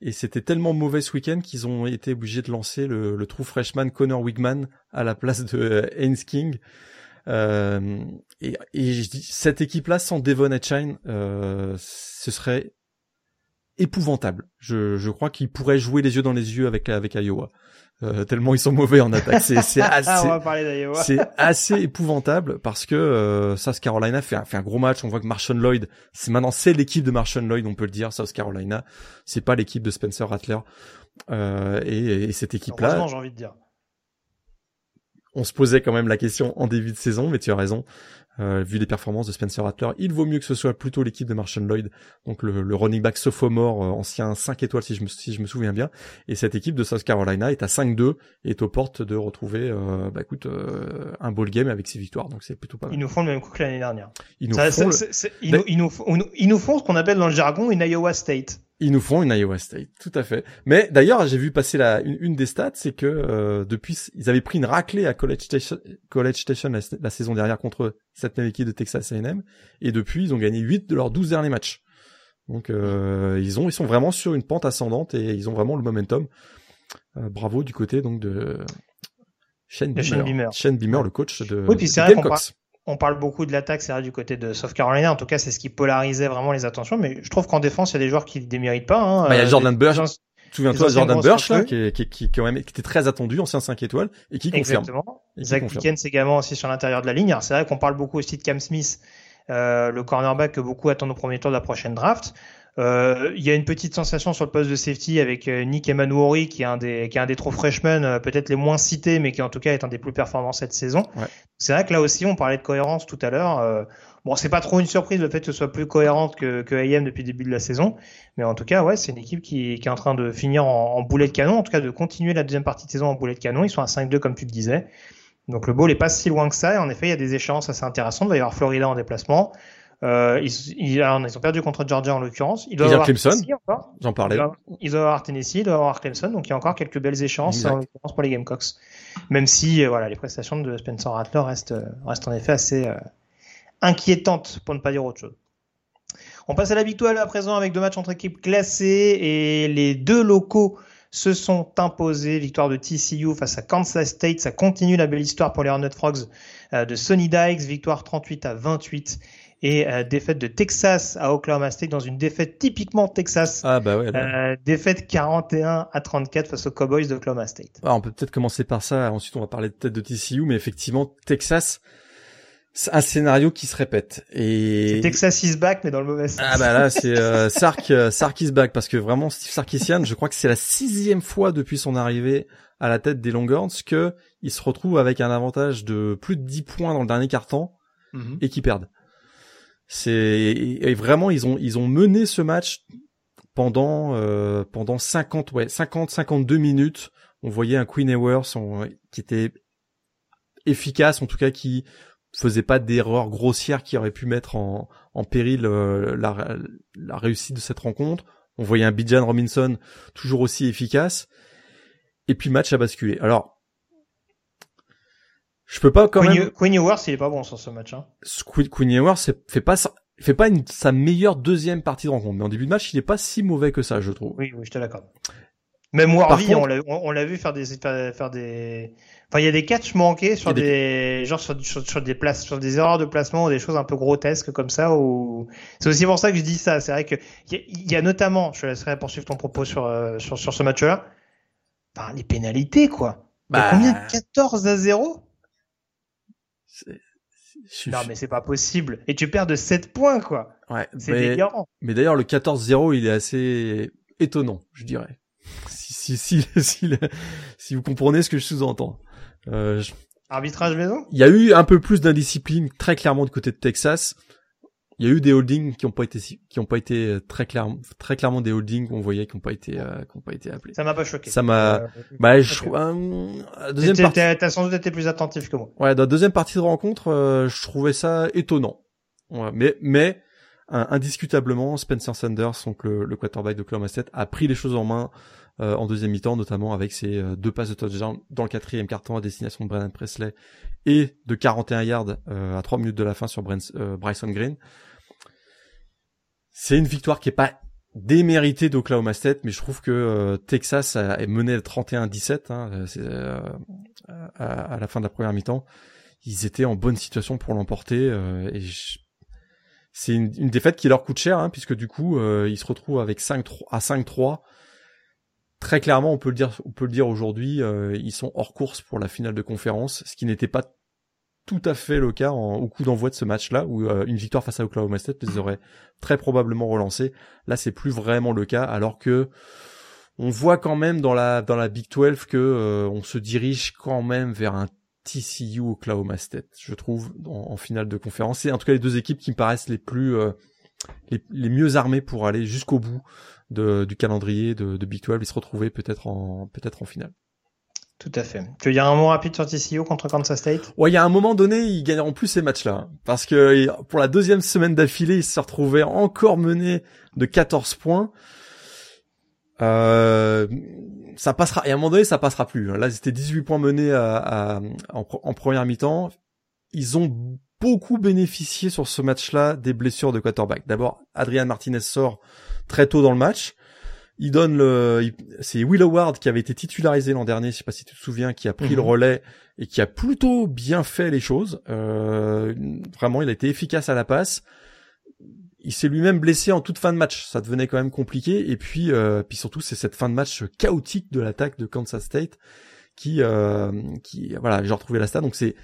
Et c'était tellement mauvais ce week-end qu'ils ont été obligés de lancer le, le true freshman Connor Wigman à la place de euh, Haynes King. Euh, et, et je dis, cette équipe-là, sans Devon Etchine, euh, ce serait épouvantable. Je, je crois qu'ils pourraient jouer les yeux dans les yeux avec, avec Iowa. Euh, tellement ils sont mauvais en attaque. C'est, assez, épouvantable parce que euh, South Carolina fait un, fait un gros match. On voit que Marshawn Lloyd, c'est maintenant c'est l'équipe de Marshawn Lloyd, on peut le dire. South Carolina, c'est pas l'équipe de Spencer Rattler. Euh, et, et cette équipe-là, Heureusement, j'ai envie de dire. On se posait quand même la question en début de saison, mais tu as raison. Euh, vu les performances de Spencer Rattler, il vaut mieux que ce soit plutôt l'équipe de Marshawn Lloyd, donc le, le running back sophomore, euh, ancien 5 étoiles si je, me, si je me souviens bien. Et cette équipe de South Carolina est à 5-2 et est aux portes de retrouver, euh, bah écoute, euh, un ball game avec six victoires, donc c'est plutôt pas mal. Ils nous font le même coup que l'année dernière. Ils nous font ce qu'on appelle dans le jargon une Iowa State. Ils nous font une Iowa State, tout à fait. Mais d'ailleurs, j'ai vu passer la, une, une des stats, c'est que euh, depuis, ils avaient pris une raclée à College Station, College Station la, la saison dernière contre cette même équipe de Texas A&M, et depuis, ils ont gagné 8 de leurs 12 derniers matchs. Donc, euh, ils ont, ils sont vraiment sur une pente ascendante et ils ont vraiment le momentum. Euh, bravo du côté donc de Shane De Beamer. Shane Beamer. Shane Beamer, le coach de, Oui, puis Gamecocks. On parle beaucoup de l'attaque, c'est vrai, du côté de South Carolina. En tout cas, c'est ce qui polarisait vraiment les attentions. Mais je trouve qu'en défense, il y a des joueurs qui ne déméritent pas. Hein. Bah, il y a Euh, Jordan Burch. Souviens-toi Jordan Burch, là, qui, est- qui, qui, quand même, qui était très attendu, ancien 5 étoiles, et qui confirme. Exactement. Et qui Zach confirme. Pickens également aussi sur l'intérieur de la ligne. Alors, C'est vrai qu'on parle beaucoup aussi de Cam Smith, euh, le cornerback que beaucoup attendent au premier tour de la prochaine draft. Euh, Il y a une petite sensation sur le poste de safety avec euh, Nick Emanuori qui est un des qui est un des trop freshmen, euh, peut-être les moins cités, mais qui en tout cas est un des plus performants cette saison. Ouais. C'est vrai que là aussi on parlait de cohérence tout à l'heure. Euh, bon, c'est pas trop une surprise le fait que ce soit plus cohérente que, que AM depuis le début de la saison, mais en tout cas ouais c'est une équipe qui, qui est en train de finir en, en boulet de canon, en tout cas de continuer la deuxième partie de saison en boulet de canon. Ils sont à 5-2 comme tu le disais. Donc le bowl est pas si loin que ça. Et en effet, il y a des échéances assez intéressantes. Il va y avoir Florida en déplacement. Euh, ils, ils, alors, ils ont perdu contre Georgia en l'occurrence. Ils doivent avoir Clemson. Tennessee encore. J'en Ils parlais. doivent, ils doivent avoir Tennessee, ils doivent avoir Clemson. Donc il y a encore quelques belles échéances Exact. en l'occurrence pour les Gamecocks. Même si euh, voilà, les prestations de Spencer Rattler restent, euh, restent en effet assez euh, inquiétantes pour ne pas dire autre chose. On passe à la victoire à présent avec deux matchs entre équipes classées et les deux locaux se sont imposés. Victoire de TCU face à Kansas State. Ça continue la belle histoire pour les Hornet Frogs euh, de Sonny Dykes. Victoire 38 à 28 et euh, défaite de Texas à Oklahoma State dans une défaite typiquement Texas. Ah bah ouais. là. Euh, défaite 41 à 34 face aux Cowboys d'Oklahoma State. Ah, on peut peut-être commencer par ça. Ensuite, on va parler peut-être de TCU, mais effectivement, Texas, c'est un scénario qui se répète. Et Texas is back mais dans le mauvais sens. ah bah là, c'est euh, Sark, euh, Sark is back parce que vraiment Steve Sarkisian, je crois que c'est la sixième fois depuis son arrivée à la tête des Longhorns que il se retrouve avec un avantage de plus de 10 points dans le dernier quart-temps Mhm. et qui perdent. C'est et vraiment ils ont ils ont mené ce match pendant euh, pendant 50 ouais 50 52 minutes On voyait un Queen Ewers qui était efficace, en tout cas qui faisait pas d'erreurs grossières qui auraient pu mettre en, en péril euh, la, réussite de cette rencontre. On voyait un Bijan Robinson toujours aussi efficace. Et puis match a basculé. Alors, je peux pas quand même. Queen Ewers, il est pas bon sur ce match. Hein. Queen Ewers fait pas fait pas une, sa meilleure deuxième partie de rencontre, mais en début de match, il est pas si mauvais que ça, je trouve. Oui, oui, je te l'accorde. Même Warby, on l'a vu faire des faire, des enfin il y a des catchs manqués sur des... genre sur, sur, des places sur des erreurs de placement ou des choses un peu grotesques comme ça ou c'est aussi pour ça que je dis ça, c'est vrai que il y, a notamment, je te laisserai poursuivre ton propos sur euh, sur, sur ce match-là. Enfin, les pénalités quoi. Bah... combien 14 à 0 non, mais c'est pas possible. Et tu perds de 7 points, quoi. Ouais. C'est délirant. Mais d'ailleurs, le 14-0, il est assez étonnant, je dirais si, si, si, si, vous comprenez ce que je sous-entends. Euh, Arbitrage maison? Il y a eu un peu plus d'indiscipline très clairement du côté de Texas. Il y a eu des holdings qui ont pas été qui ont pas été euh, très clairement très clairement des holdings qu'on voyait qui ont pas été euh, qui ont pas été appelés. Ça m'a pas choqué. Ça m'a euh, bah je okay. deuxième partie t'as sans doute été plus attentif que moi. Ouais, dans la deuxième partie de rencontre, je trouvais ça étonnant. Ouais, mais mais indiscutablement Spencer Sanders donc le, le quarterback de Oklahoma State a pris les choses en main euh, en deuxième mi-temps, notamment avec ses euh, deux passes de touchdown dans le quatrième carton à destination de Brennan Presley et de 41 yards euh, à 3 minutes de la fin sur Bryson Green. C'est une victoire qui est pas déméritée d'Oklahoma State, mais je trouve que Texas a, mené 31-17 hein, à, la fin de la première mi-temps. Ils étaient en bonne situation pour l'emporter et c'est une, défaite qui leur coûte cher, hein, puisque du coup, ils se retrouvent avec 5 à 5-3 très clairement, on peut le dire, aujourd'hui, euh, ils sont hors course pour la finale de conférence, ce qui n'était pas tout à fait le cas au coup d'envoi de ce match-là, où euh, une victoire face à Oklahoma State les aurait très probablement relancés. Là, c'est plus vraiment le cas, alors que on voit quand même dans la dans la Big 12 que euh, on se dirige quand même vers un TCU Oklahoma State, je trouve, en, finale de conférence. C'est en tout cas les deux équipes qui me paraissent les plus les, les mieux armées pour aller jusqu'au bout du calendrier de, de Big 12 et se retrouver peut-être en peut-être en finale. Tout à fait. Tu veux dire un mot rapide sur TCU contre Kansas State? Ouais, il y a un moment donné, ils gagneront plus ces matchs-là. Parce que pour la deuxième semaine d'affilée, ils se retrouvaient encore menés de 14 points. Euh, ça passera, et à un moment donné, ça passera plus. Hein. Là, c'était 18 points menés en, première mi-temps. Ils ont beaucoup bénéficié sur ce match-là des blessures de quarterback. D'abord, Adrian Martinez sort très tôt dans le match. Il donne le, c'est Will Howard qui avait été titularisé l'an dernier, je sais pas si tu te souviens, qui a pris le mhm. relais et qui a plutôt bien fait les choses. Euh, vraiment, il a été efficace à la passe. Il s'est lui-même blessé en toute fin de match, ça devenait quand même compliqué. Et puis, euh, puis surtout, c'est cette fin de match chaotique de l'attaque de Kansas State qui, euh, qui, voilà, j'ai retrouvé la stat. Donc c'est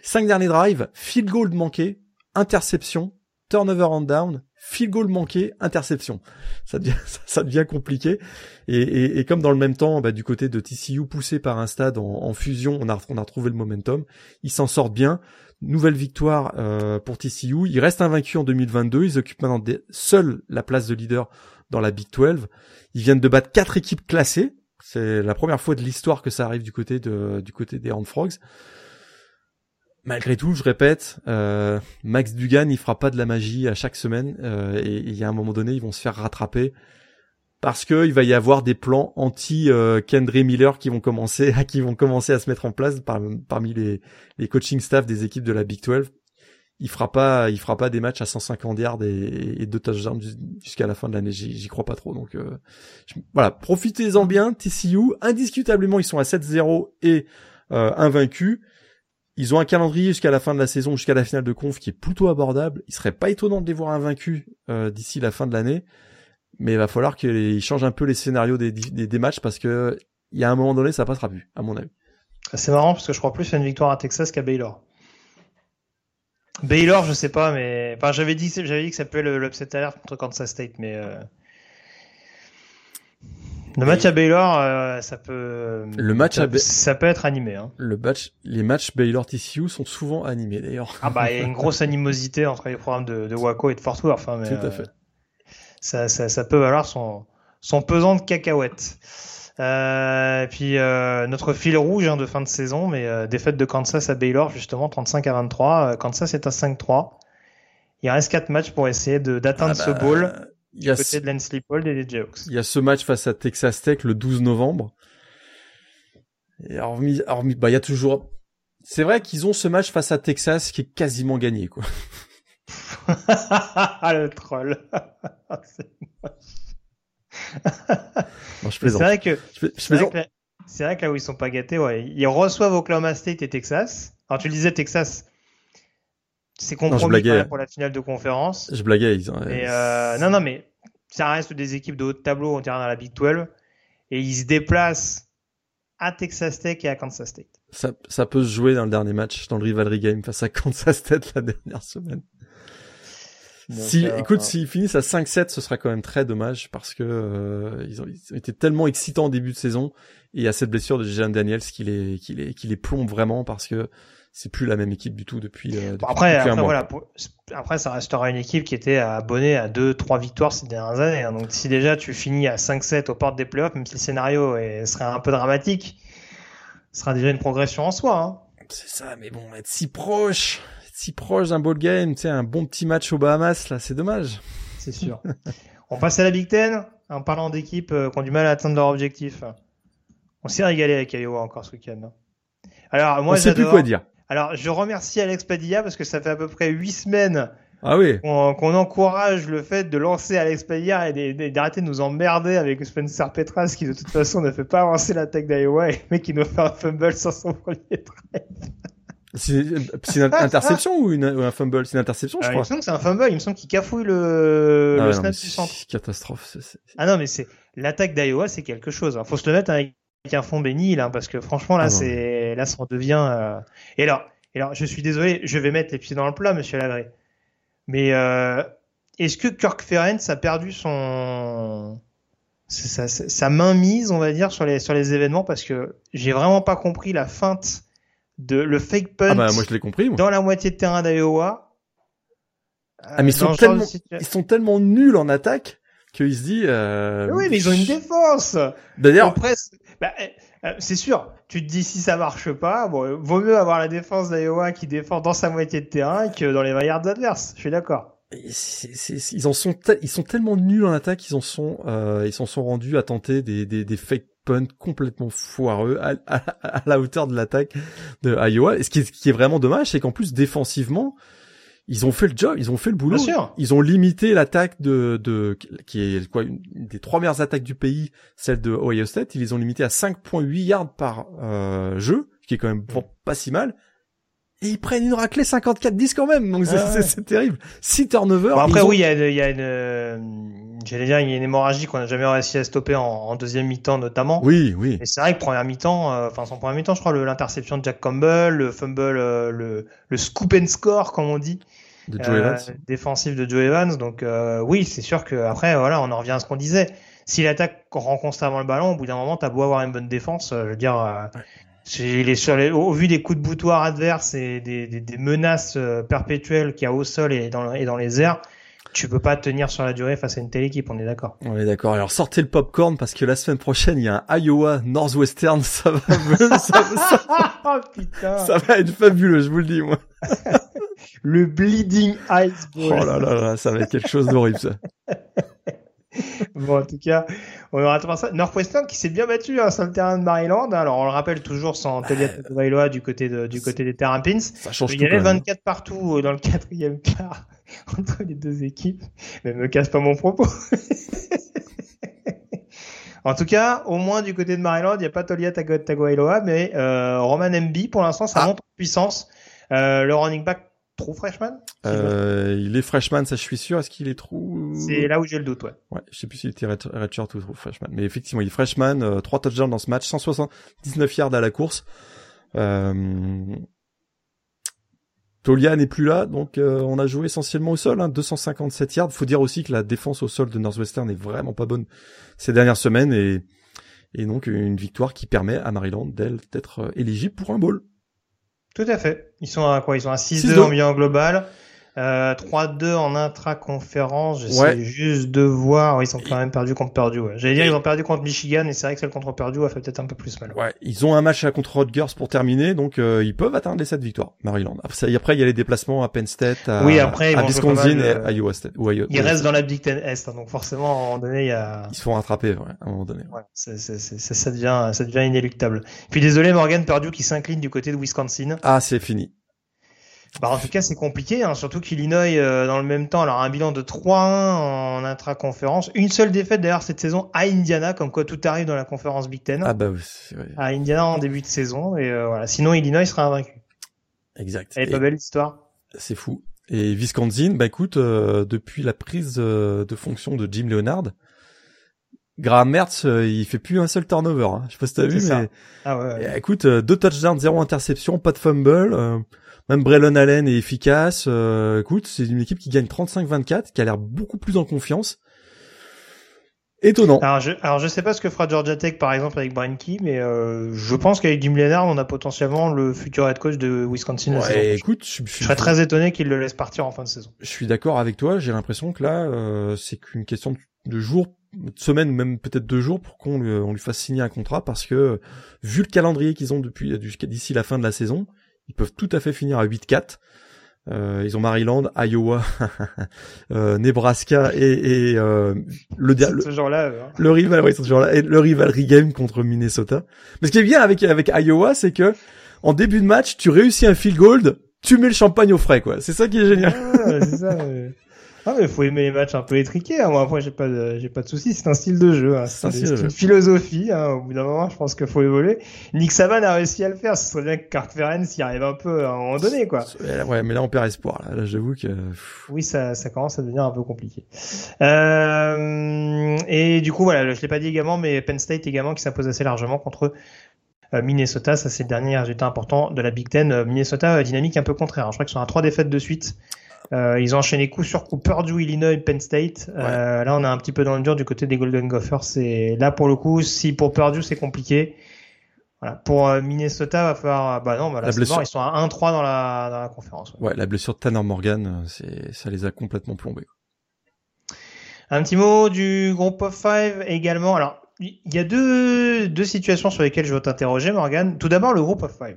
cinq derniers drives, field goal manqué, interception, turnover and down, field goal manqué, interception. Ça devient, ça, compliqué. Et, comme dans le même temps, bah, du côté de TCU, poussé par un stade en, fusion, on a, on retrouvé le momentum. Ils s'en sortent bien. Nouvelle victoire euh, pour TCU. Ils restent invaincus en 2022. Ils occupent maintenant seuls la place de leader dans la Big 12. Ils viennent de battre quatre équipes classées. C'est la première fois de l'histoire que ça arrive du côté de, du côté des Horned Frogs malgré tout, je répète, euh, Max Dugan, il fera pas de la magie à chaque semaine euh, et il y a un moment donné, ils vont se faire rattraper parce que il va y avoir des plans anti euh, Kendra Miller qui vont commencer qui vont commencer à se mettre en place parmi les, coaching staff des équipes de la Big 12. Il fera pas il fera pas des matchs à 150 yards et, et deux touchdowns jusqu'à la fin de l'année. J'y crois pas trop. Donc euh, voilà, profitez-en bien. TCU, indiscutablement, ils sont à 7-0 et invaincus. Ils ont un calendrier jusqu'à la fin de la saison, jusqu'à la finale de conf qui est plutôt abordable. Il serait pas étonnant de les voir invaincus euh, d'ici la fin de l'année, mais il va falloir qu'ils changent un peu les scénarios des, matchs parce que il y a un moment donné, ça passera plus, à mon avis. C'est marrant parce que je crois plus à une victoire à Texas qu'à Baylor. Baylor, je sais pas, mais j'avais dit, que ça être l'upset alert contre Kansas State, mais euh... Le match à Baylor, euh, ça peut. Le match ça, ça peut être animé. Hein. Le match, les matchs Baylor TCU sont souvent animés d'ailleurs. Ah bah il y a une grosse animosité entre les programmes de, de Waco et de Fort Worth. Hein, mais, Tout à fait. ça, ça, ça peut valoir son son pesant de cacahuètes. Euh, et puis euh, notre fil rouge hein, de fin de saison, mais euh, défaite de Kansas à Baylor justement 35 à 23. Euh, Kansas est à 5-3. Il reste quatre matchs pour essayer d'atteindre Ah ce bah, bowl Il y, a côté ce, de Lance Leipold et des Jayhawks. il y a ce match face à Texas Tech le 12 novembre. Et hormis, hormis, bah il y a toujours. C'est vrai qu'ils ont ce match face à Texas qui est quasiment gagné quoi. ah le troll. C'est vrai que Je, je c'est vrai que là- c'est vrai que là où ils sont pas gâtés, ouais, ils reçoivent Oklahoma State et Texas. Alors tu le disais Texas, c'est Non, je compromis même pour la finale de conférence. Je blaguais. Ils, ont- Mais euh, non, non, mais ça reste des équipes de haut de tableau, on dirait dans la Big 12. Et ils se déplacent à Texas Tech et à Kansas State. Ça, ça peut se jouer dans le dernier match, dans le rivalry game face à Kansas State la dernière semaine. Si, euh, écoute, s'ils finissent à 5-7, ce sera quand même très dommage parce que euh, ils, ont, ils ont été tellement excitants en début de saison et il y a cette blessure de Jalen Daniels qui les, qui les, qui les plombe vraiment parce que c'est plus la même équipe du tout depuis. euh, depuis- après, depuis après, mois, voilà, pour- après, ça restera une équipe qui était abonnée à 2-3 victoires ces dernières années. hein. Donc, si déjà tu finis à 5-7 aux portes des playoffs, même si le scénario est- serait un peu dramatique, ce sera déjà une progression en soi. Hein. C'est ça, mais bon, être si proche, être si proche d'un ball game, tu sais, un bon petit match aux Bahamas, là, c'est dommage. C'est sûr. On passe à la Big Ten en parlant d'équipes euh, qui ont du mal à atteindre leur objectif. On s'est régalé avec Iowa encore ce week-end. hein. Alors, moi, On sait plus quoi dire. Alors, je remercie Alex Padilla parce que ça fait à peu près huit semaines Ah oui. qu'on encourage le fait de lancer Alex Padilla et d'arrêter de nous emmerder avec Spencer Petras qui de toute façon ne fait pas avancer l'attaque d'Iowa et mec qui nous fait un fumble sur son premier trait. C'est une interception ou, une, ou un fumble? C'est une interception, je Alors, il me crois. semble que c'est un fumble, il me semble qu'il cafouille le, Ah le non, snap mais du centre. c'est catastrophe. Ah non, mais c'est l'attaque d'Iowa, c'est quelque chose. hein. Faut se le mettre avec un fond béni là, parce que franchement là, Ah c'est là, ça en devient. euh, Et alors, et alors, je suis désolé, je vais mettre les pieds dans le plat, Monsieur Lagré. Mais euh, est-ce que Kirk Ferentz a perdu son sa, sa, sa mainmise, on va dire, sur les sur les événements? Parce que j'ai vraiment pas compris la feinte de le fake punt Ah bah moi je l'ai compris. Moi. dans la moitié de terrain d'Iowa. Ah mais ils Dans sont tellement, ils sont tellement nuls en attaque qu'il se dit. Euh... Oui, mais ils ont une défense. D'ailleurs, Après, c'est- bah, euh, euh, c'est sûr. Tu te dis si ça marche pas, bon, vaut mieux avoir la défense d'Iowa qui défend dans sa moitié de terrain que dans les 20 yards adverses. Je suis d'accord. ils en sont, ils sont tellement nuls en attaque, ils en sont, euh, ils s'en sont rendus à tenter des, fake punts complètement foireux à, la hauteur de l'attaque de. Et ce qui est vraiment dommage, c'est qu'en plus défensivement, ils ont fait le job, ils ont fait le boulot. Bien sûr. Ils ont limité l'attaque de, de, qui est quoi, une des trois meilleures attaques du pays, celle de Ohio State. Ils les ont limité à 5.8 yards par euh, jeu, ce qui est quand même bon, pas si mal. Et ils prennent une raclée 54-10 quand même, donc c'est Ah ouais. c'est- c'est terrible. 6 turnovers. Bon, après, oui, il y a, une- il y a une, euh, j'allais dire, il y a une hémorragie qu'on n'a jamais réussi à stopper en, en deuxième mi-temps notamment. Oui, oui. Et c'est vrai que première mi-temps, euh, enfin son première mi-temps, je crois, l'interception de Jack Campbell, le fumble, euh, le, le scoop and score, comme on dit, De Joe euh, Evans. défensif de Joe Evans. Donc euh, oui, c'est sûr que après, voilà, on en revient à ce qu'on disait. Si l'attaque rend constamment le ballon, au bout d'un moment, t'as beau avoir une bonne défense, euh, je veux dire, euh, les, sur les, au vu des coups de boutoir adverses et des, des, des menaces euh, perpétuelles qu'il y a au sol et dans, et dans les airs, tu peux pas tenir sur la durée face à une telle équipe. On est d'accord. On est d'accord. Alors sortez le popcorn parce que la semaine prochaine, il y a un Iowa Northwestern. Ça va, ça, ça- oh putain, ça va être fabuleux, je vous le dis, moi. le bleeding ice Oh là là là, ça va être quelque chose d'horrible, ça. Bon, en tout cas, on aura tout ça. Northwestern qui s'est bien battu hein, sur le terrain de Maryland. hein. Alors, on le rappelle toujours sans Talia Tagovailoa du côté de, du côté des terrains pins. Ça change Il y avait quand même. 24 partout euh, dans le quatrième quart entre les deux équipes. Mais me casse pas mon propos. en tout cas, au moins du côté de Maryland, il n'y a pas Tolia Tago- Tagovailoa, mais euh, Roman MB, pour l'instant, ça Ah. monte en puissance. Euh, le running back, true freshman? Euh, il est freshman, ça je suis sûr. Est-ce qu'il est trop C'est là où j'ai le doute, ouais. Ouais, je sais plus s'il était red- redshirt ou trop freshman. Mais effectivement, il est freshman, euh, 3 touchdowns dans ce match, 179 yards à la course. Euh... Tolia n'est plus là, donc euh, on a joué essentiellement au sol, hein, 257 yards. Faut dire aussi que la défense au sol de Northwestern est vraiment pas bonne ces dernières semaines et, et donc une victoire qui permet à Maryland d'être euh, éligible pour un bowl. Tout à fait. Ils sont à quoi? Ils sont à 6-2 6-2. en bilan global. Euh, 3-2 en intra-conférence, j'essaie ouais. juste de voir. ils ont quand même perdu contre Purdue. Ouais. J'allais dire, ils ont perdu contre Michigan, et c'est vrai que celle contre Purdue a fait peut-être un peu plus mal. Ouais, ils ont un match contre Rutgers pour terminer, donc euh, ils peuvent atteindre les 7 victoires, Maryland. Après, il y a les déplacements à Penn State, à, oui, après, à Wisconsin et à Iowa State. Ou Iowa, ils restent dans la Big Ten Est, hein, donc forcément, à un moment donné, il y a... Ils se font rattraper, ouais, à un moment donné. Ouais, c'est, c'est, c'est, ça devient, ça devient inéluctable. Puis désolé, Morgan Purdue qui s'incline du côté de Wisconsin. Ah, c'est fini. Bah, en tout cas, c'est compliqué, hein, surtout qu'Illinois, euh, dans le même temps, alors un bilan de 3-1 en intra-conférence. Une seule défaite d'ailleurs cette saison à Indiana, comme quoi tout arrive dans la conférence Big Ten. Ah bah oui. Ouais. À Indiana en début de saison, et euh, voilà. Sinon, Illinois sera invaincu. Exact. Elle est pas belle l'histoire. C'est fou. Et Wisconsin, bah écoute, euh, depuis la prise de fonction de Jim Leonard, Graham Mertz, il fait plus un seul turnover. Hein. Je sais pas si t'as vu, mais ah ouais, ouais. Et, écoute, deux touchdowns, zéro interception, pas de fumble. Même Braylon Allen est efficace. Euh, écoute, c'est une équipe qui gagne 35-24, qui a l'air beaucoup plus en confiance. Étonnant. Alors je, alors je sais pas ce que fera Georgia Tech par exemple avec Brian Key, mais euh, je pense qu'avec Jim Leonard, on a potentiellement le futur head coach de Wisconsin. Ouais, écoute, je, je, je, serais très étonné qu'il le laisse partir en fin de saison. Je suis d'accord avec toi. J'ai l'impression que là, euh, c'est qu'une question de jours, de semaines, même peut-être deux jours, pour qu'on lui, on lui fasse signer un contrat, parce que vu le calendrier qu'ils ont depuis d'ici la fin de la saison, ils peuvent tout à fait finir à 8-4. Euh, ils ont Maryland, Iowa, euh, Nebraska et, et euh, le, le, là, le rival, oui, genre là, et le rivalry game contre Minnesota. Mais ce qui est bien avec avec Iowa, c'est que en début de match, tu réussis un field goal, tu mets le champagne au frais, quoi. C'est ça qui est génial. Ah, ça. Ah mais faut aimer les matchs un peu étriqués. Hein. Moi après j'ai pas de, j'ai pas de soucis. C'est un style de jeu. Hein. C'est, une, une philosophie. Hein. Au bout d'un moment, je pense qu'il faut évoluer. Nick Saban a réussi à le faire. Ce serait bien que Cart Ferenc y arrive un peu à un moment donné, quoi. Ouais, mais là on perd espoir. Là, là j'avoue que. Oui, ça, ça commence à devenir un peu compliqué. Euh... Et du coup, voilà, je l'ai pas dit également, mais Penn State également qui s'impose assez largement contre euh, Minnesota, ça c'est le dernier résultat important de la Big Ten. Euh, Minnesota, dynamique un peu contraire. Je crois qu'ils sont à trois défaites de suite. Euh, ils ont enchaîné coup sur coup Purdue, Illinois, Penn State. Euh, là, on est un petit peu dans le dur du côté des Golden Gophers. C'est là pour le coup, si pour Purdue c'est compliqué. Voilà. Pour euh, Minnesota, va falloir. Bah non, bah là, blessure... Ils sont à 1-3 dans la dans la conférence. Ouais. ouais, la blessure de Tanner Morgan, c'est ça les a complètement plombés. Un petit mot du groupe of five également. Alors, il y a deux deux situations sur lesquelles je veux t'interroger, Morgan. Tout d'abord, le groupe of five.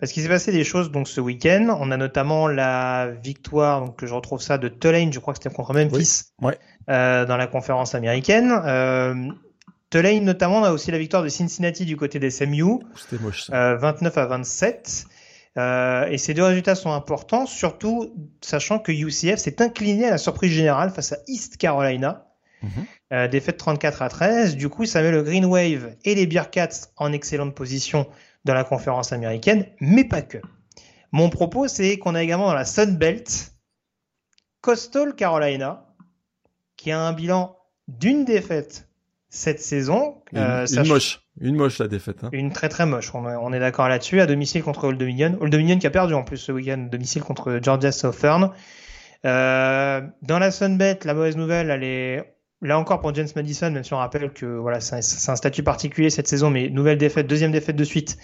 Parce qu'il s'est passé des choses donc ce week-end. On a notamment la victoire, donc je retrouve ça de Tulane, je crois que c'était contre Memphis, oui. ouais. euh, dans la conférence américaine. Euh, Tulane notamment, on a aussi la victoire de Cincinnati du côté des SMU. C'était moche ça. Euh, 29 à 27. Euh, et ces deux résultats sont importants, surtout sachant que UCF s'est incliné à la surprise générale face à East Carolina. -hmm. défaite 34 à 13. Du coup, ça met le Green Wave et les Bearcats en excellente position dans la conférence américaine, mais pas que. Mon propos, c'est qu'on a également dans la Sun Belt Coastal Carolina, qui a un bilan d'une défaite cette saison. Une, euh, une moche, une moche la défaite. Hein. Une très très moche. On, on est d'accord là-dessus. À domicile contre Old Dominion. Old Dominion qui a perdu en plus ce week-end, domicile contre Georgia Southern. Euh, dans la Sun Belt, la mauvaise nouvelle, elle est Là encore pour James Madison, même si on rappelle que voilà, c'est un, statut particulier cette saison, mais nouvelle défaite, deuxième défaite de suite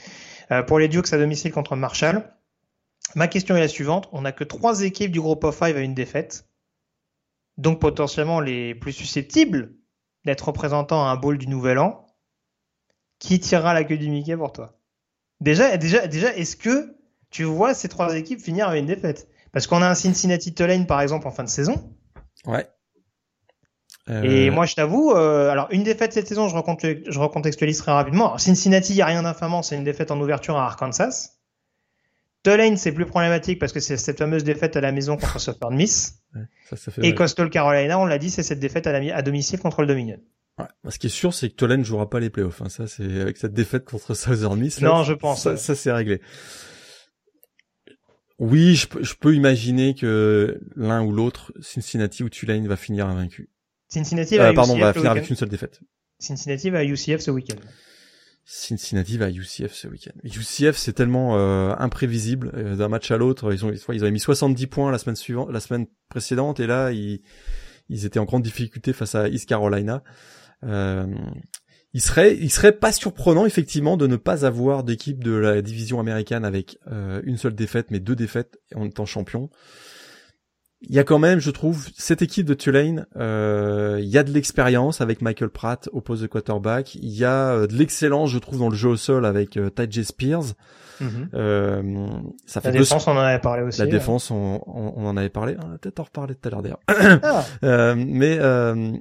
euh, pour les Dukes à domicile contre Marshall. Ma question est la suivante on n'a que trois équipes du groupe of five à une défaite, donc potentiellement les plus susceptibles d'être représentants à un bowl du Nouvel An. Qui tirera la queue du Mickey pour toi? Déjà, déjà, déjà, est-ce que tu vois ces trois équipes finir avec une défaite? Parce qu'on a un Cincinnati Tulane par exemple en fin de saison. Ouais. Euh... Et moi, je t'avoue, euh, alors une défaite cette saison, je, je recontextualise très rapidement. Alors, Cincinnati, il n'y a rien d'infamant, c'est une défaite en ouverture à Arkansas. Tulane, c'est plus problématique parce que c'est cette fameuse défaite à la maison contre Southern Miss. Ouais, ça, ça fait Et Coastal Carolina, on l'a dit, c'est cette défaite à, la, à, domicile contre le Dominion. Ouais. Ce qui est sûr, c'est que Tulane jouera pas les playoffs. Hein. Ça, c'est avec cette défaite contre Southern Miss. Là, non, je pense. Ça, ça c'est réglé. Oui, je, je peux imaginer que l'un ou l'autre, Cincinnati ou Tulane, va finir invaincu. Cincinnati va euh, pardon, UCF va finir avec une seule défaite. Cincinnati va à UCF ce week-end. Cincinnati va à UCF ce week-end. UCF c'est tellement euh, imprévisible euh, d'un match à l'autre. Ils ont ils avaient mis 70 points la semaine suivante, la semaine précédente, et là ils ils étaient en grande difficulté face à East Carolina. Euh, il serait il serait pas surprenant effectivement de ne pas avoir d'équipe de la division américaine avec euh, une seule défaite, mais deux défaites en étant champion. Il y a quand même, je trouve, cette équipe de Tulane, euh, il y a de l'expérience avec Michael Pratt au poste de quarterback. Il y a euh, de l'excellence, je trouve, dans le jeu au sol avec euh, Ty Spears. Mhm. Euh, ça fait La défense, on en avait parlé aussi. La ouais. défense, on, on, on en avait parlé. On va peut-être en reparler tout à l'heure d'ailleurs. Ah, Euh, mais euh,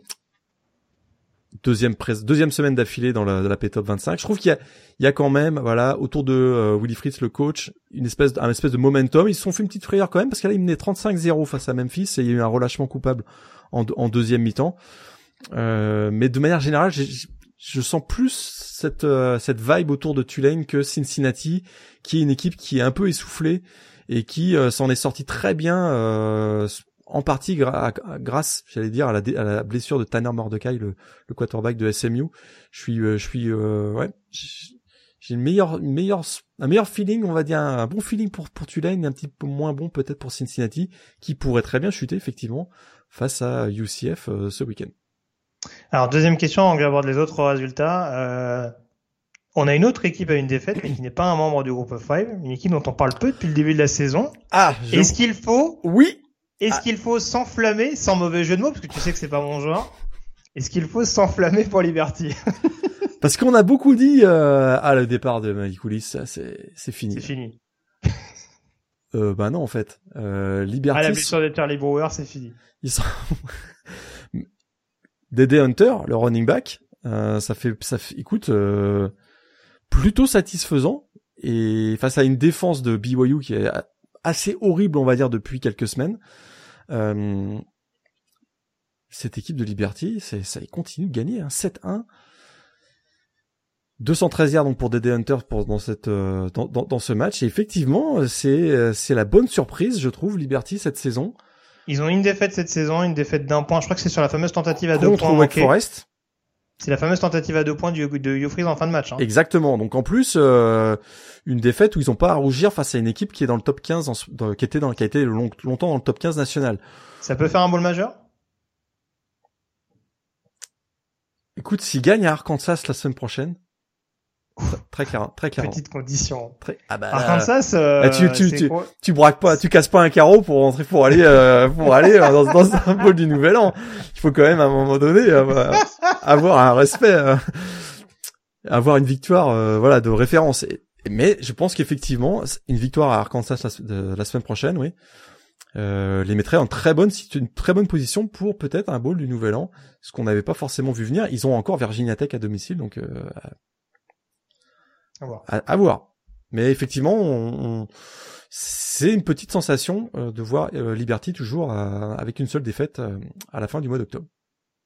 deuxième deuxième semaine d'affilée dans la, la P-Top 25. Je trouve qu'il y a, y a quand même, voilà, autour de euh, Willy Fritz, le coach, une espèce, un espèce de momentum. Ils se sont fait une petite frayeur quand même parce qu'elle il menait 35-0 face à Memphis et il y a eu un relâchement coupable en, en deuxième mi-temps. Euh, mais de manière générale, je sens plus cette euh, cette vibe autour de Tulane que Cincinnati, qui est une équipe qui est un peu essoufflée et qui euh, s'en est sortie très bien, euh, en partie gra- grâce, j'allais dire, à la, à la blessure de Tanner Mordecai, le, le quarterback de SMU. Je suis, euh, je suis, euh, ouais, j'ai une meilleure, une meilleure, un meilleur feeling, on va dire, un bon feeling pour pour Tulane, un petit peu moins bon peut-être pour Cincinnati, qui pourrait très bien chuter effectivement face à UCF euh, ce week-end. Alors, deuxième question, que j'aborde les autres résultats. Euh, on a une autre équipe à une défaite, mais qui n'est pas un membre du groupe of five. Une équipe dont on parle peu depuis le début de la saison. Ah, Est-ce qu'il faut, oui, est-ce Ah. qu'il faut s'enflammer, sans mauvais jeu de mots, parce que tu sais que c'est pas mon genre. Est-ce qu'il faut s'enflammer pour Liberty Parce qu'on a beaucoup dit euh, ah le départ de Malikoulis, ça c'est c'est fini. C'est fini. Euh, bah non en fait. Euh, Ah, Liberty, la blessure de Charlie Brewer, c'est fini. ils sont Dede Hunter, le running back, euh, ça fait ça fait écoute euh, plutôt satisfaisant et face à une défense de BYU qui est assez horrible on va dire depuis quelques semaines. Euh, cette équipe de Liberty, c'est ça continue de gagner hein, 7-1. 213 yards donc pour Dede Hunter pour dans cette euh, dans, dans, dans ce match et effectivement c'est euh, c'est la bonne surprise je trouve Liberty cette saison Ils ont une défaite cette saison, une défaite d'un point. Je crois que c'est sur la fameuse tentative à deux contre points Wake manquée. Forest C'est la fameuse tentative à deux points de Freeze en fin de match. Hein. Exactement. Donc en plus, euh, une défaite où ils ont pas à rougir face à une équipe qui est dans le top 15, en ce- dans- qui était dans, qui a été long- longtemps dans le top 15 national. Ça peut faire un bowl majeur? Écoute, s'ils gagnent à Arkansas la semaine prochaine, très clair, très clair. Petite condition. Très, ah bah, Arkansas, euh, Ah, tu- tu- tu- quoi tu braques pas, tu casses pas un carreau pour rentrer, pour aller, euh, pour aller euh, dans, dans un bowl du Nouvel An. Il faut quand même à un moment donné euh, avoir un respect, euh, avoir une victoire, euh, voilà, de référence. Et- mais je pense qu'effectivement, une victoire à Arkansas la, de- la semaine prochaine, oui, euh, les mettrait en très bonne, une très bonne position pour peut-être un bowl du Nouvel An, ce qu'on n'avait pas forcément vu venir. Ils ont encore Virginia Tech à domicile, donc euh, À voir. à, à voir. Mais effectivement, on, on- c'est une petite sensation euh, de voir euh, Liberty toujours euh, avec une seule défaite euh, à la fin du mois d'octobre.